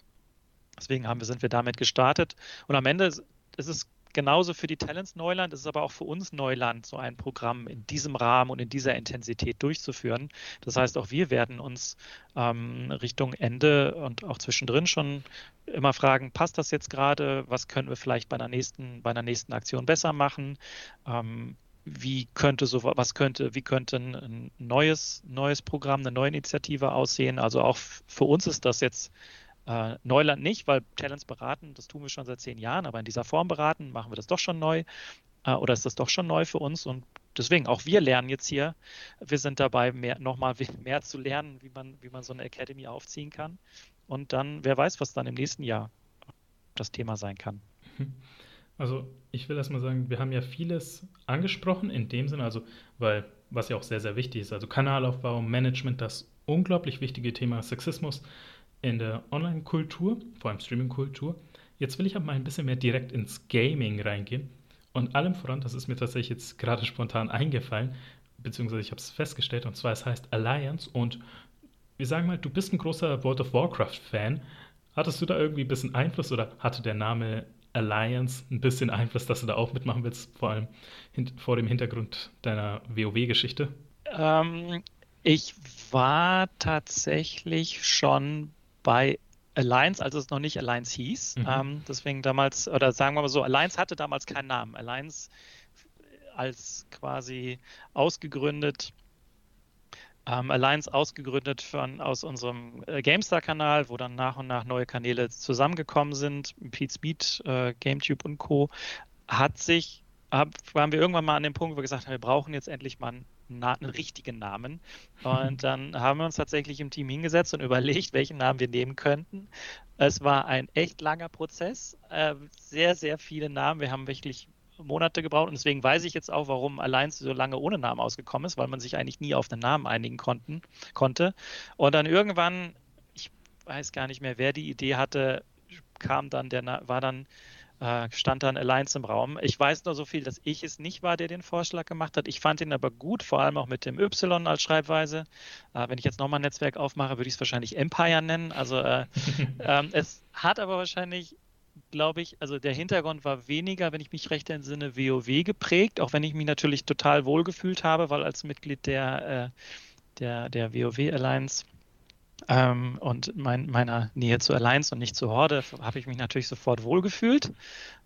Deswegen haben wir, sind wir damit gestartet. Und am Ende ist es genauso für die Talents Neuland, ist es aber auch für uns Neuland, so ein Programm in diesem Rahmen und in dieser Intensität durchzuführen. Das heißt, auch wir werden uns ähm, Richtung Ende und auch zwischendrin schon immer fragen, passt das jetzt gerade? Was können wir vielleicht bei einer nächsten, bei einer nächsten Aktion besser machen? Ähm, wie könnte so was könnte, wie könnte ein neues, neues Programm, eine neue Initiative aussehen? Also auch für uns ist das jetzt äh, Neuland nicht, weil Talents beraten, das tun wir schon seit zehn Jahren, aber in dieser Form beraten, machen wir das doch schon neu. Äh, oder ist das doch schon neu für uns? Und deswegen, auch wir lernen jetzt hier. Wir sind dabei, mehr, nochmal *laughs* mehr zu lernen, wie man, wie man so eine Academy aufziehen kann. Und dann, wer weiß, was dann im nächsten Jahr das Thema sein kann. Also ich will erstmal sagen, wir haben ja vieles angesprochen in dem Sinne, also weil, was ja auch sehr, sehr wichtig ist, also Kanalaufbau, Management, das unglaublich wichtige Thema Sexismus, in der Online-Kultur, vor allem Streaming-Kultur. Jetzt will ich aber mal ein bisschen mehr direkt ins Gaming reingehen. Und allem voran, das ist mir tatsächlich jetzt gerade spontan eingefallen, beziehungsweise ich habe es festgestellt, und zwar es heißt Alliance. Und wir sagen mal, du bist ein großer World of Warcraft-Fan. Hattest du da irgendwie ein bisschen Einfluss oder hatte der Name Alliance ein bisschen Einfluss, dass du da auch mitmachen willst, vor allem vor dem Hintergrund deiner WoW-Geschichte? Ähm, ich war tatsächlich schon bei Alliance, als es noch nicht Alliance hieß. Mhm. Ähm, deswegen damals, oder sagen wir mal so, Alliance hatte damals keinen Namen. Alliance als quasi ausgegründet, ähm, Alliance ausgegründet von, aus unserem äh, GameStar-Kanal, wo dann nach und nach neue Kanäle zusammengekommen sind, Pete Speed, äh, GameTube und Co., hat sich, hab, waren wir irgendwann mal an dem Punkt, wo wir gesagt haben, wir brauchen jetzt endlich mal einen Na einen richtigen Namen. Und *laughs* dann haben wir uns tatsächlich im Team hingesetzt und *laughs* überlegt, welchen Namen wir nehmen könnten. Es war ein echt langer Prozess, äh, sehr, sehr viele Namen. Wir haben wirklich Monate gebraucht und deswegen weiß ich jetzt auch, warum Alliance so lange ohne Namen ausgekommen ist, weil man sich eigentlich nie auf einen Namen einigen konnten, konnte. Und dann irgendwann, ich weiß gar nicht mehr, wer die Idee hatte, kam dann der, war dann äh, stand dann Alliance im Raum. Ich weiß nur so viel, dass ich es nicht war, der den Vorschlag gemacht hat. Ich fand ihn aber gut, vor allem auch mit dem Y als Schreibweise. Äh, wenn ich jetzt nochmal ein Netzwerk aufmache, würde ich es wahrscheinlich Empire nennen. Also äh, *laughs* ähm, es hat aber wahrscheinlich glaube ich, also der Hintergrund war weniger, wenn ich mich recht entsinne, WoW geprägt, auch wenn ich mich natürlich total wohlgefühlt habe, weil als Mitglied der, äh, der, der WoW Alliance ähm, und mein, meiner Nähe zu Alliance und nicht zu Horde habe ich mich natürlich sofort wohlgefühlt.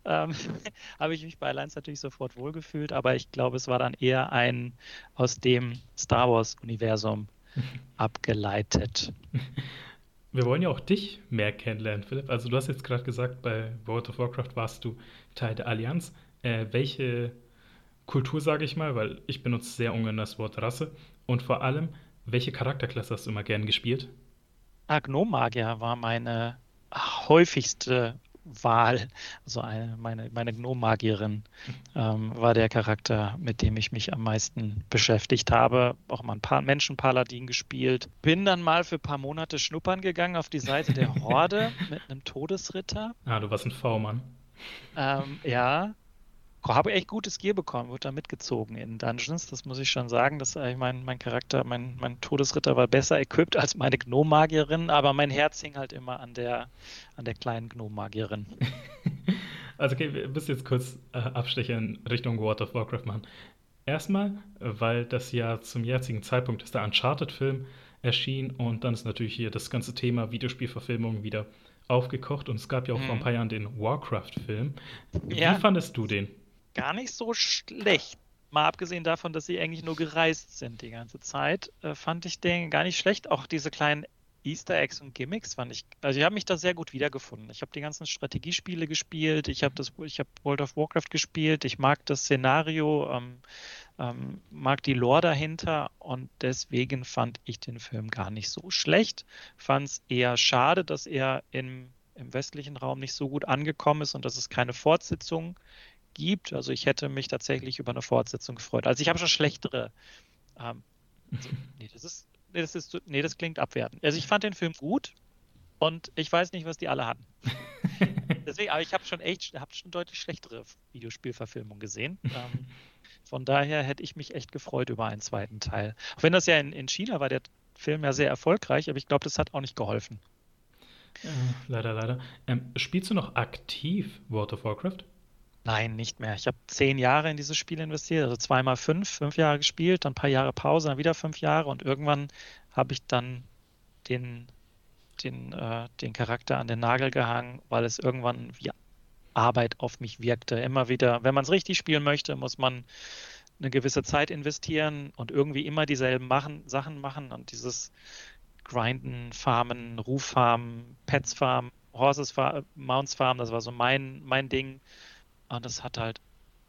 Ähm, *laughs* habe ich mich bei Alliance natürlich sofort wohlgefühlt, aber ich glaube, es war dann eher ein aus dem Star Wars-Universum *laughs* abgeleitet. Wir wollen ja auch dich mehr kennenlernen, Philipp. Also du hast jetzt gerade gesagt, bei World of Warcraft warst du Teil der Allianz. Äh, welche Kultur, sage ich mal, weil ich benutze sehr ungern das Wort Rasse. Und vor allem, welche Charakterklasse hast du immer gern gespielt? Agnomagier war meine häufigste Wahl. Also eine, meine, meine Gnommagierin ähm, war der Charakter, mit dem ich mich am meisten beschäftigt habe. Auch mal ein paar Menschenpaladin gespielt. Bin dann mal für ein paar Monate schnuppern gegangen auf die Seite der *laughs* Horde mit einem Todesritter. Ah, du warst ein V-Mann. Ähm, ja, habe echt gutes Gear bekommen, wurde da mitgezogen in Dungeons. Das muss ich schon sagen. Dass, äh, mein, mein Charakter, mein, mein Todesritter war besser equipped *laughs* als meine Gnommagierin, aber mein Herz hing halt immer an der, an der kleinen Gnommagierin. *laughs* also, okay, wir müssen jetzt kurz äh, Abstecher in Richtung World of Warcraft machen. Erstmal, weil das ja zum jetzigen Zeitpunkt ist der Uncharted-Film erschien und dann ist natürlich hier das ganze Thema Videospielverfilmung wieder aufgekocht und es gab ja auch mhm. vor ein paar Jahren den Warcraft-Film. Wie ja. fandest du den? Gar nicht so schlecht. Mal abgesehen davon, dass sie eigentlich nur gereist sind die ganze Zeit, äh, fand ich den gar nicht schlecht. Auch diese kleinen Easter Eggs und Gimmicks fand ich, also ich habe mich da sehr gut wiedergefunden. Ich habe die ganzen Strategiespiele gespielt, ich habe das, ich habe World of Warcraft gespielt, ich mag das Szenario, ähm, ähm, mag die Lore dahinter und deswegen fand ich den Film gar nicht so schlecht. Fand es eher schade, dass er im, im westlichen Raum nicht so gut angekommen ist und dass es keine Fortsetzung gibt. Also ich hätte mich tatsächlich über eine Fortsetzung gefreut. Also ich habe schon schlechtere. Ähm, also, *laughs* nee, das ist nee, das ist, nee, das klingt abwertend. Also ich fand den Film gut und ich weiß nicht, was die alle hatten. *laughs* Deswegen, aber ich habe schon echt, habe schon deutlich schlechtere Videospielverfilmungen gesehen. Ähm, von daher hätte ich mich echt gefreut über einen zweiten Teil. Auch wenn das ja in, in China war, der Film ja sehr erfolgreich, aber ich glaube, das hat auch nicht geholfen. Ja, leider, leider. Ähm, spielst du noch aktiv World of Warcraft? Nein, nicht mehr. Ich habe zehn Jahre in dieses Spiel investiert, also zweimal fünf, fünf Jahre gespielt, dann ein paar Jahre Pause, dann wieder fünf Jahre und irgendwann habe ich dann den, den, äh, den Charakter an den Nagel gehangen, weil es irgendwann wie Arbeit auf mich wirkte. Immer wieder, wenn man es richtig spielen möchte, muss man eine gewisse Zeit investieren und irgendwie immer dieselben machen, Sachen machen und dieses Grinden, Farmen, Ruffarmen, Pets Farmen, Horses Farm, Mounts Farm, das war so mein, mein Ding. Und es hat halt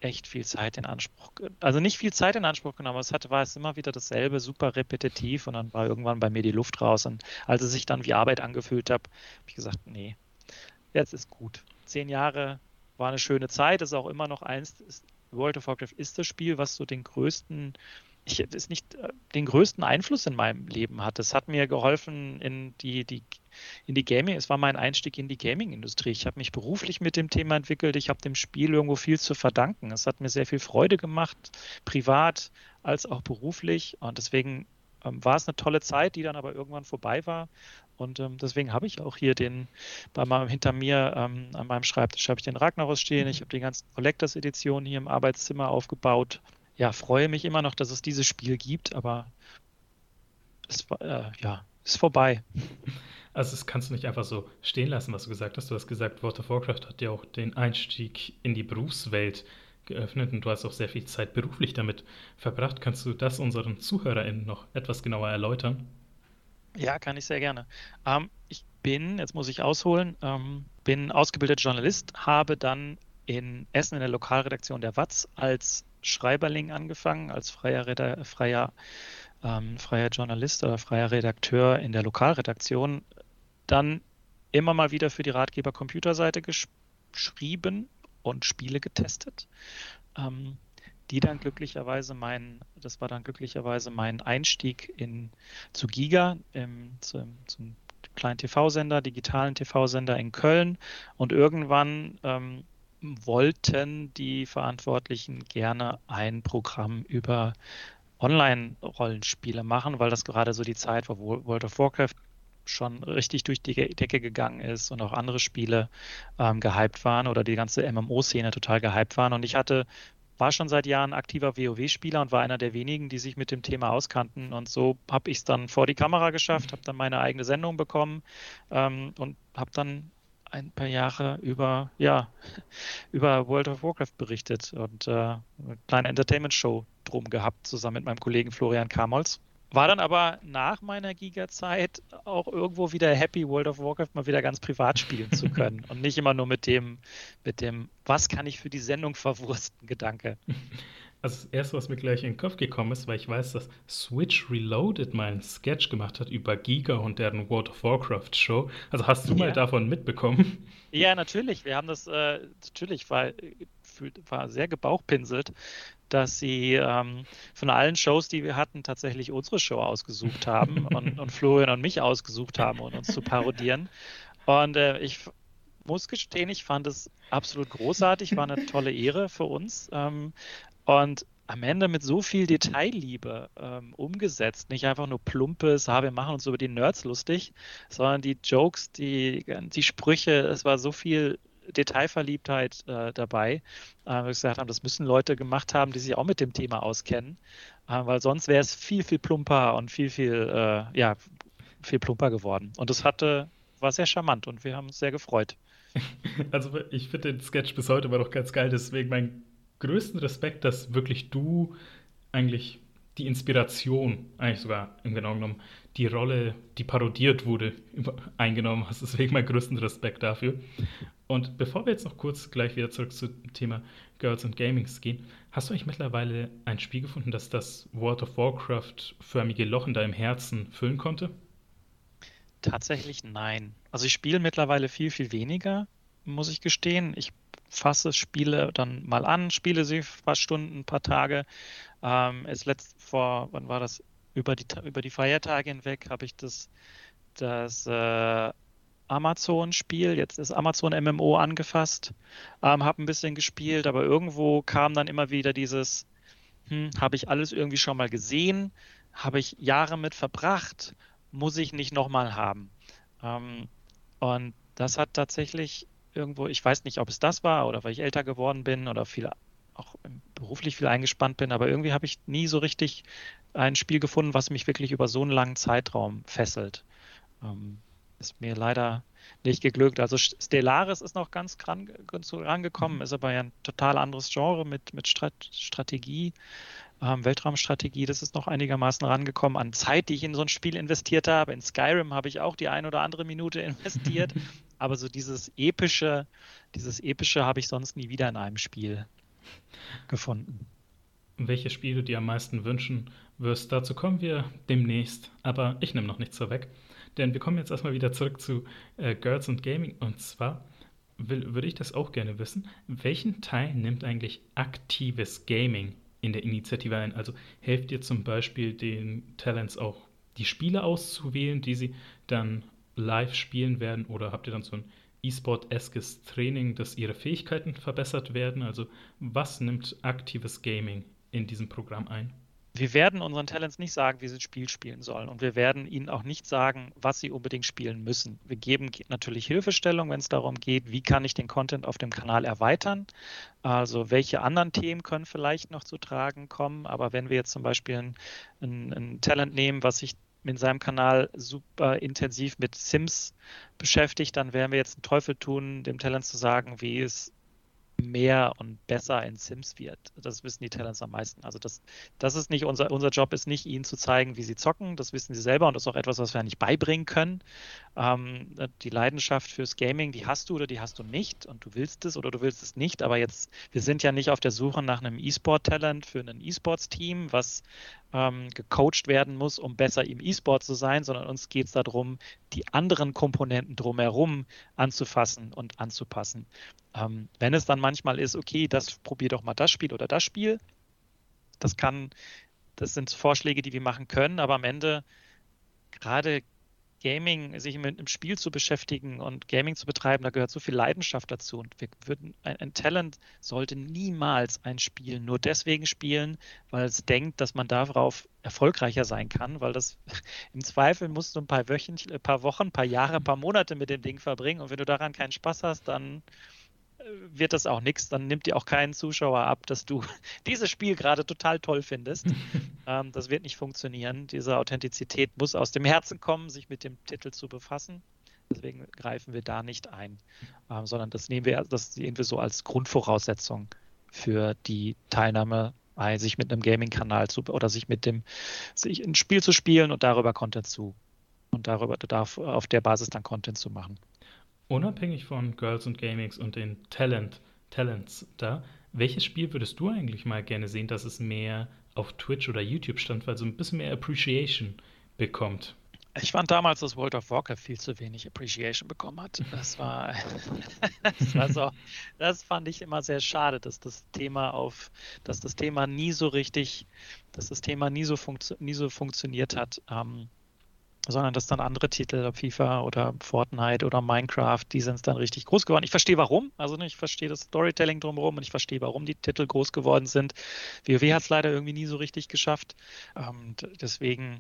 echt viel Zeit in Anspruch, also nicht viel Zeit in Anspruch genommen, aber es hatte, war es immer wieder dasselbe, super repetitiv und dann war irgendwann bei mir die Luft raus und als es sich dann wie Arbeit angefühlt habe, habe ich gesagt, nee, jetzt ist gut. Zehn Jahre war eine schöne Zeit, ist auch immer noch eins, ist, World of Warcraft ist das Spiel, was so den größten ich es nicht äh, den größten Einfluss in meinem Leben hat. Es hat mir geholfen in die, die in die Gaming, es war mein Einstieg in die Gaming-Industrie. Ich habe mich beruflich mit dem Thema entwickelt. Ich habe dem Spiel irgendwo viel zu verdanken. Es hat mir sehr viel Freude gemacht, privat als auch beruflich. Und deswegen ähm, war es eine tolle Zeit, die dann aber irgendwann vorbei war. Und ähm, deswegen habe ich auch hier den, bei meinem, hinter mir ähm, an meinem Schreibtisch habe ich den Ragnaros stehen. Ich habe die ganzen Collectors-Editionen hier im Arbeitszimmer aufgebaut ja, freue mich immer noch, dass es dieses Spiel gibt, aber es äh, ja, ist vorbei. *laughs* Also das kannst du nicht einfach so stehen lassen, was du gesagt hast. Du hast gesagt, World of Warcraft hat ja auch den Einstieg in die Berufswelt geöffnet und du hast auch sehr viel Zeit beruflich damit verbracht. Kannst du das unseren ZuhörerInnen noch etwas genauer erläutern? Ja, kann ich sehr gerne. Ähm, ich bin, jetzt muss ich ausholen, ähm, bin ausgebildeter Journalist, habe dann in Essen in der Lokalredaktion der Watz als Schreiberling angefangen, als freier, Reda freier, ähm, freier Journalist oder freier Redakteur in der Lokalredaktion. Dann immer mal wieder für die Ratgeber Computerseite geschrieben und Spiele getestet. Ähm, die dann glücklicherweise mein, das war dann glücklicherweise mein Einstieg in zu Giga, im, zum, zum kleinen TV-Sender, digitalen TV-Sender in Köln. Und irgendwann ähm, wollten die Verantwortlichen gerne ein Programm über Online-Rollenspiele machen, weil das gerade so die Zeit war, wo World of Warcraft schon richtig durch die Decke gegangen ist und auch andere Spiele ähm, gehypt waren oder die ganze MMO-Szene total gehypt waren. Und ich hatte, war schon seit Jahren aktiver WoW-Spieler und war einer der wenigen, die sich mit dem Thema auskannten. Und so habe ich es dann vor die Kamera geschafft, habe dann meine eigene Sendung bekommen ähm, und habe dann ein paar Jahre über, ja, *laughs* über World of Warcraft berichtet und äh, eine kleine Entertainment-Show drum gehabt, zusammen mit meinem Kollegen Florian Kamolz. War dann aber nach meiner Giga-Zeit auch irgendwo wieder happy, World of Warcraft mal wieder ganz privat spielen zu *laughs* können und nicht immer nur mit dem, mit dem, was kann ich für die Sendung verwursten, Gedanke. *laughs* Also das erste, was mir gleich in den Kopf gekommen ist, weil ich weiß, dass Switch Reloaded mal einen Sketch gemacht hat über Giga und deren World of Warcraft Show. Also hast du ja. mal davon mitbekommen? Ja, natürlich. Wir haben das, äh, natürlich war, war sehr gebauchpinselt, dass sie ähm, von allen Shows, die wir hatten, tatsächlich unsere Show ausgesucht haben *laughs* und, und Florian und mich ausgesucht haben, um uns zu parodieren. Und äh, ich muss gestehen, ich fand es absolut großartig, war eine tolle Ehre für uns. Ähm, und am Ende mit so viel Detailliebe ähm, umgesetzt. Nicht einfach nur plumpes, ha, wir machen uns über die Nerds lustig, sondern die Jokes, die, die Sprüche, es war so viel Detailverliebtheit äh, dabei, äh, wir gesagt haben, das müssen Leute gemacht haben, die sich auch mit dem Thema auskennen, äh, weil sonst wäre es viel, viel plumper und viel, viel, äh, ja, viel plumper geworden. Und es hatte, war sehr charmant und wir haben uns sehr gefreut. *laughs* Also ich finde den Sketch bis heute immer noch ganz geil, deswegen mein größten Respekt, dass wirklich du eigentlich die Inspiration, eigentlich sogar im Genau genommen, die Rolle, die parodiert wurde, eingenommen hast. Deswegen mein größten Respekt dafür. Und bevor wir jetzt noch kurz gleich wieder zurück zum Thema Girls and Gamings gehen, hast du eigentlich mittlerweile ein Spiel gefunden, das das World of Warcraft-förmige Loch in deinem Herzen füllen konnte? Tatsächlich nein. Also ich spiele mittlerweile viel, viel weniger, muss ich gestehen. Ich fasse Spiele dann mal an, spiele sie ein paar Stunden, ein paar Tage. Ähm, es letzt vor, wann war das? Über die, über die Feiertage hinweg habe ich das, das äh, Amazon-Spiel, jetzt ist Amazon MMO angefasst, ähm, habe ein bisschen gespielt, aber irgendwo kam dann immer wieder dieses, hm, habe ich alles irgendwie schon mal gesehen, habe ich Jahre mit verbracht, muss ich nicht nochmal haben. Ähm, und das hat tatsächlich irgendwo, ich weiß nicht, ob es das war oder weil ich älter geworden bin oder viel auch beruflich viel eingespannt bin, aber irgendwie habe ich nie so richtig ein Spiel gefunden, was mich wirklich über so einen langen Zeitraum fesselt. Ähm, ist mir leider nicht geglückt. Also Stellaris ist noch ganz, ran, rangekommen, mhm. ist aber ja ein total anderes Genre mit, mit Strat Strategie, ähm, Weltraumstrategie. Das ist noch einigermaßen rangekommen an Zeit, die ich in so ein Spiel investiert habe. In Skyrim habe ich auch die ein oder andere Minute *laughs* investiert. Aber so dieses epische, dieses epische habe ich sonst nie wieder in einem Spiel gefunden. Welche Spiele du dir am meisten wünschen wirst, dazu kommen wir demnächst. Aber ich nehme noch nichts vorweg. Denn wir kommen jetzt erstmal wieder zurück zu äh, Girls und Gaming. Und zwar will, würde ich das auch gerne wissen. Welchen Teil nimmt eigentlich aktives Gaming in der Initiative ein? Also helft ihr zum Beispiel den Talents auch die Spiele auszuwählen, die sie dann live spielen werden? Oder habt ihr dann so ein E-Sport-eskes Training, dass ihre Fähigkeiten verbessert werden? Also was nimmt aktives Gaming in diesem Programm ein? wir werden unseren Talents nicht sagen, wie sie das Spiel spielen sollen. Und wir werden ihnen auch nicht sagen, was sie unbedingt spielen müssen. Wir geben natürlich Hilfestellung, wenn es darum geht, wie kann ich den Content auf dem Kanal erweitern. Also welche anderen Themen können vielleicht noch zu tragen kommen. Aber wenn wir jetzt zum Beispiel ein, ein, ein Talent nehmen, was sich in seinem Kanal super intensiv mit Sims beschäftigt, dann werden wir jetzt einen Teufel tun, dem Talent zu sagen, wie es mehr und besser in Sims wird. Das wissen die Talents am meisten. Also das, das ist nicht unser, unser Job ist nicht, ihnen zu zeigen, wie sie zocken. Das wissen sie selber und das ist auch etwas, was wir nicht beibringen können. Ähm, die Leidenschaft fürs Gaming, die hast du oder die hast du nicht und du willst es oder du willst es nicht. Aber jetzt, wir sind ja nicht auf der Suche nach einem E-Sport-Talent für ein E-Sports-Team, was ähm, gecoacht werden muss, um besser im E-Sport zu sein, sondern uns geht es darum, die anderen Komponenten drumherum anzufassen und anzupassen. Ähm, wenn es dann manchmal ist, okay, das probier doch mal das Spiel oder das Spiel, das kann, das sind Vorschläge, die wir machen können, aber am Ende gerade Gaming, sich mit einem Spiel zu beschäftigen und Gaming zu betreiben, da gehört so viel Leidenschaft dazu. Und wir würden, ein, ein, Talent sollte niemals ein Spiel nur deswegen spielen, weil es denkt, dass man darauf erfolgreicher sein kann, weil das *laughs* im Zweifel musst du ein paar Wöchen, ein paar Wochen, ein paar Jahre, ein paar Monate mit dem Ding verbringen. Und wenn du daran keinen Spaß hast, dann wird das auch nichts. Dann nimmt dir auch keinen Zuschauer ab, dass du *laughs* dieses Spiel gerade total toll findest. *laughs* ähm, das wird nicht funktionieren. Diese Authentizität muss aus dem Herzen kommen, sich mit dem Titel zu befassen. Deswegen greifen wir da nicht ein, ähm, sondern das nehmen wir, das sehen wir so als Grundvoraussetzung für die Teilnahme, sich mit einem Gaming-Kanal zu oder sich mit dem, sich ein Spiel zu spielen und darüber Content zu und darüber darf auf der Basis dann Content zu machen. Unabhängig von Girls und Gamings und den Talent, Talents da, welches Spiel würdest du eigentlich mal gerne sehen, dass es mehr auf Twitch oder YouTube stand, weil so ein bisschen mehr Appreciation bekommt? Ich fand damals, dass World of Warcraft viel zu wenig Appreciation bekommen hat. Das war, *laughs* das war so, das fand ich immer sehr schade, dass das Thema auf, dass das Thema nie so richtig, dass das Thema nie so, funktio nie so funktioniert hat. Ähm, sondern dass dann andere Titel, FIFA oder Fortnite oder Minecraft, die sind dann richtig groß geworden. Ich verstehe warum, also ne, ich verstehe das Storytelling drumherum und ich verstehe, warum die Titel groß geworden sind. WoW hat es leider irgendwie nie so richtig geschafft. Ähm, deswegen,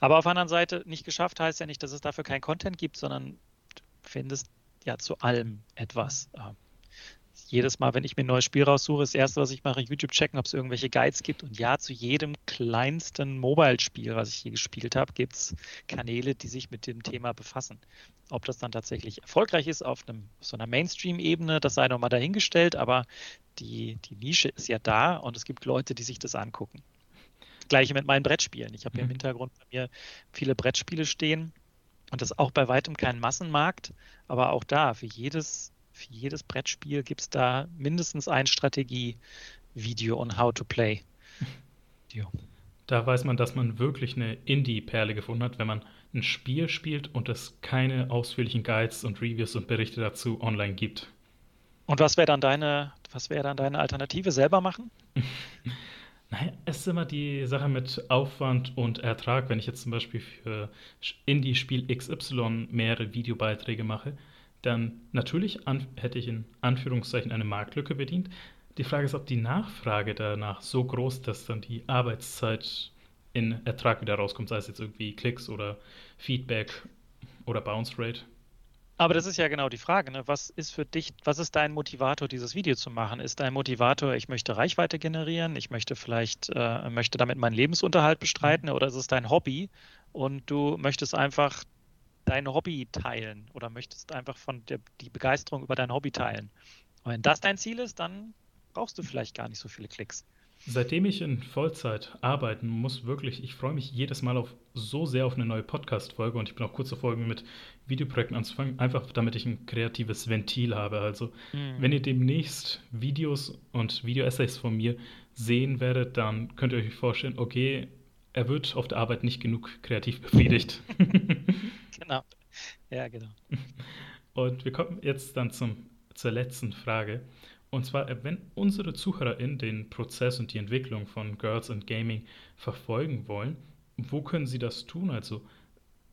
aber auf der anderen Seite, nicht geschafft heißt ja nicht, dass es dafür kein Content gibt, sondern findest ja zu allem etwas. Ähm, jedes Mal, wenn ich mir ein neues Spiel raussuche, das erste, was ich mache, YouTube checken, ob es irgendwelche Guides gibt. Und ja, zu jedem kleinsten Mobile-Spiel, was ich hier gespielt habe, gibt es Kanäle, die sich mit dem Thema befassen. Ob das dann tatsächlich erfolgreich ist auf, einem, so einer Mainstream-Ebene, das sei nochmal dahingestellt, aber die, die Nische ist ja da und es gibt Leute, die sich das angucken. Gleiche mit meinen Brettspielen. Ich habe Mhm. hier im Hintergrund bei mir viele Brettspiele stehen und das ist auch bei weitem kein Massenmarkt, aber auch da, für jedes, für jedes Brettspiel gibt es da mindestens ein Strategie-Video on how to play. Video. Da weiß man, dass man wirklich eine Indie-Perle gefunden hat, wenn man ein Spiel spielt und es keine ausführlichen Guides und Reviews und Berichte dazu online gibt. Und was wäre dann deine, was wäre dann deine Alternative? Selber machen? *laughs* Naja, es ist immer die Sache mit Aufwand und Ertrag. Wenn ich jetzt zum Beispiel für Indie-Spiel XY mehrere Videobeiträge mache, dann natürlich an, hätte ich in Anführungszeichen eine Marktlücke bedient. Die Frage ist, ob die Nachfrage danach so groß, dass dann die Arbeitszeit in Ertrag wieder rauskommt, sei es jetzt irgendwie Klicks oder Feedback oder Bounce Rate. Aber das ist ja genau die Frage, ne? Was ist für dich, was ist dein Motivator, dieses Video zu machen? Ist dein Motivator, ich möchte Reichweite generieren, ich möchte vielleicht, äh, möchte damit meinen Lebensunterhalt bestreiten oder ist es dein Hobby und du möchtest einfach dein Hobby teilen oder möchtest einfach von der die Begeisterung über dein Hobby teilen? Und wenn das dein Ziel ist, dann brauchst du vielleicht gar nicht so viele Klicks. Seitdem ich in Vollzeit arbeiten muss, wirklich, ich freue mich jedes Mal auf so sehr auf eine neue Podcast-Folge und ich bin auch kurz davor, mit Videoprojekten anzufangen, einfach damit ich ein kreatives Ventil habe. Also, Mhm. wenn ihr demnächst Videos und Video-Essays von mir sehen werdet, dann könnt ihr euch vorstellen, okay, er wird auf der Arbeit nicht genug kreativ befriedigt. *laughs* Genau. Ja, genau. *laughs* Und wir kommen jetzt dann zum, zur letzten Frage. Und zwar, äh, wenn unsere ZuhörerInnen den Prozess und die Entwicklung von Girls and Gaming verfolgen wollen, wo können sie das tun? Also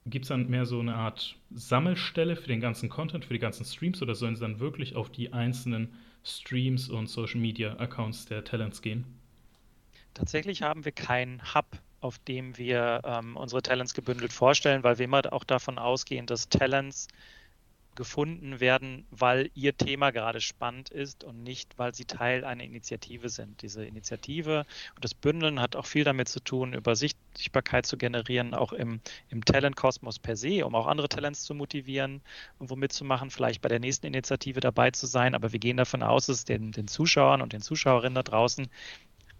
gibt es dann mehr so eine Art Sammelstelle für den ganzen Content, für die ganzen Streams oder sollen sie dann wirklich auf die einzelnen Streams und Social Media Accounts der Talents gehen? Tatsächlich haben wir keinen Hub, auf dem wir ähm, unsere Talents gebündelt vorstellen, weil wir immer auch davon ausgehen, dass Talents gefunden werden, weil ihr Thema gerade spannend ist und nicht, weil sie Teil einer Initiative sind. Diese Initiative und das Bündeln hat auch viel damit zu tun, über Sicht Sichtbarkeit zu generieren, auch im, im Talent-Kosmos per se, um auch andere Talents zu motivieren, irgendwo mitzumachen, vielleicht bei der nächsten Initiative dabei zu sein. Aber wir gehen davon aus, dass es den, den Zuschauern und den Zuschauerinnen da draußen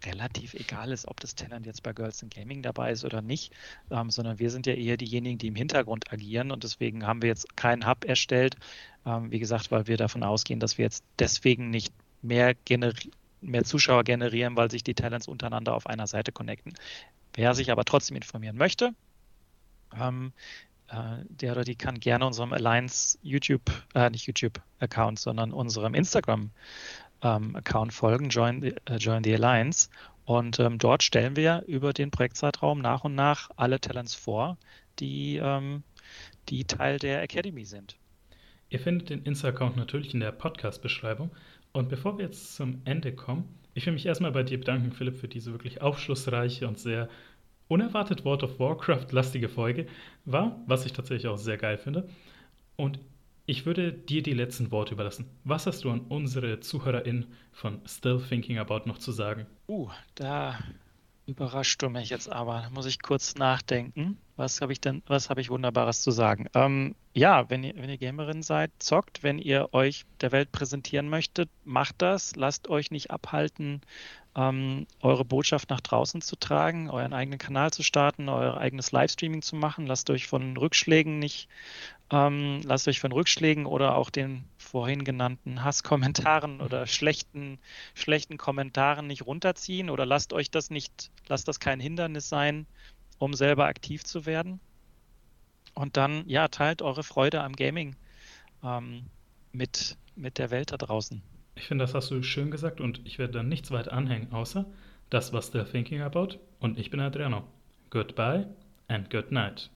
relativ egal ist, ob das Talent jetzt bei Girls in Gaming dabei ist oder nicht, ähm, sondern wir sind ja eher diejenigen, die im Hintergrund agieren und deswegen haben wir jetzt keinen Hub erstellt. Ähm, wie gesagt, weil wir davon ausgehen, dass wir jetzt deswegen nicht mehr, mehr Zuschauer generieren, weil sich die Talents untereinander auf einer Seite connecten. Wer sich aber trotzdem informieren möchte, ähm, äh, der oder die kann gerne unserem Alliance YouTube, äh, nicht YouTube-Account, sondern unserem Instagram ähm, Account folgen, Join the, äh, Join the Alliance. Und ähm, dort stellen wir über den Projektzeitraum nach und nach alle Talents vor, die, ähm, die Teil der Academy sind. Ihr findet den Insta-Account natürlich in der Podcast-Beschreibung. Und bevor wir jetzt zum Ende kommen, ich will mich erstmal bei dir bedanken, Philipp, für diese wirklich aufschlussreiche und sehr unerwartet World of Warcraft-lastige Folge war, was ich tatsächlich auch sehr geil finde. Und ich würde dir die letzten Worte überlassen. Was hast du an unsere ZuhörerInnen von Still Thinking About noch zu sagen? Uh, da überrascht du mich jetzt aber. Da muss ich kurz nachdenken. Was habe ich denn, was habe ich Wunderbares zu sagen? Ähm, ja, wenn ihr, wenn ihr Gamerin seid, zockt, wenn ihr euch der Welt präsentieren möchtet, macht das. Lasst euch nicht abhalten, ähm, eure Botschaft nach draußen zu tragen, euren eigenen Kanal zu starten, euer eigenes Livestreaming zu machen. Lasst euch von Rückschlägen nicht ähm, lasst euch von Rückschlägen oder auch den vorhin genannten Hasskommentaren oder schlechten, schlechten Kommentaren nicht runterziehen oder lasst euch das nicht, lasst das kein Hindernis sein, um selber aktiv zu werden. Und dann, ja, teilt eure Freude am Gaming ähm, mit, mit der Welt da draußen. Ich finde, das hast du schön gesagt und ich werde da nichts weiter anhängen, außer das, was Still Thinking About. Und ich bin Adriano. Goodbye and good night.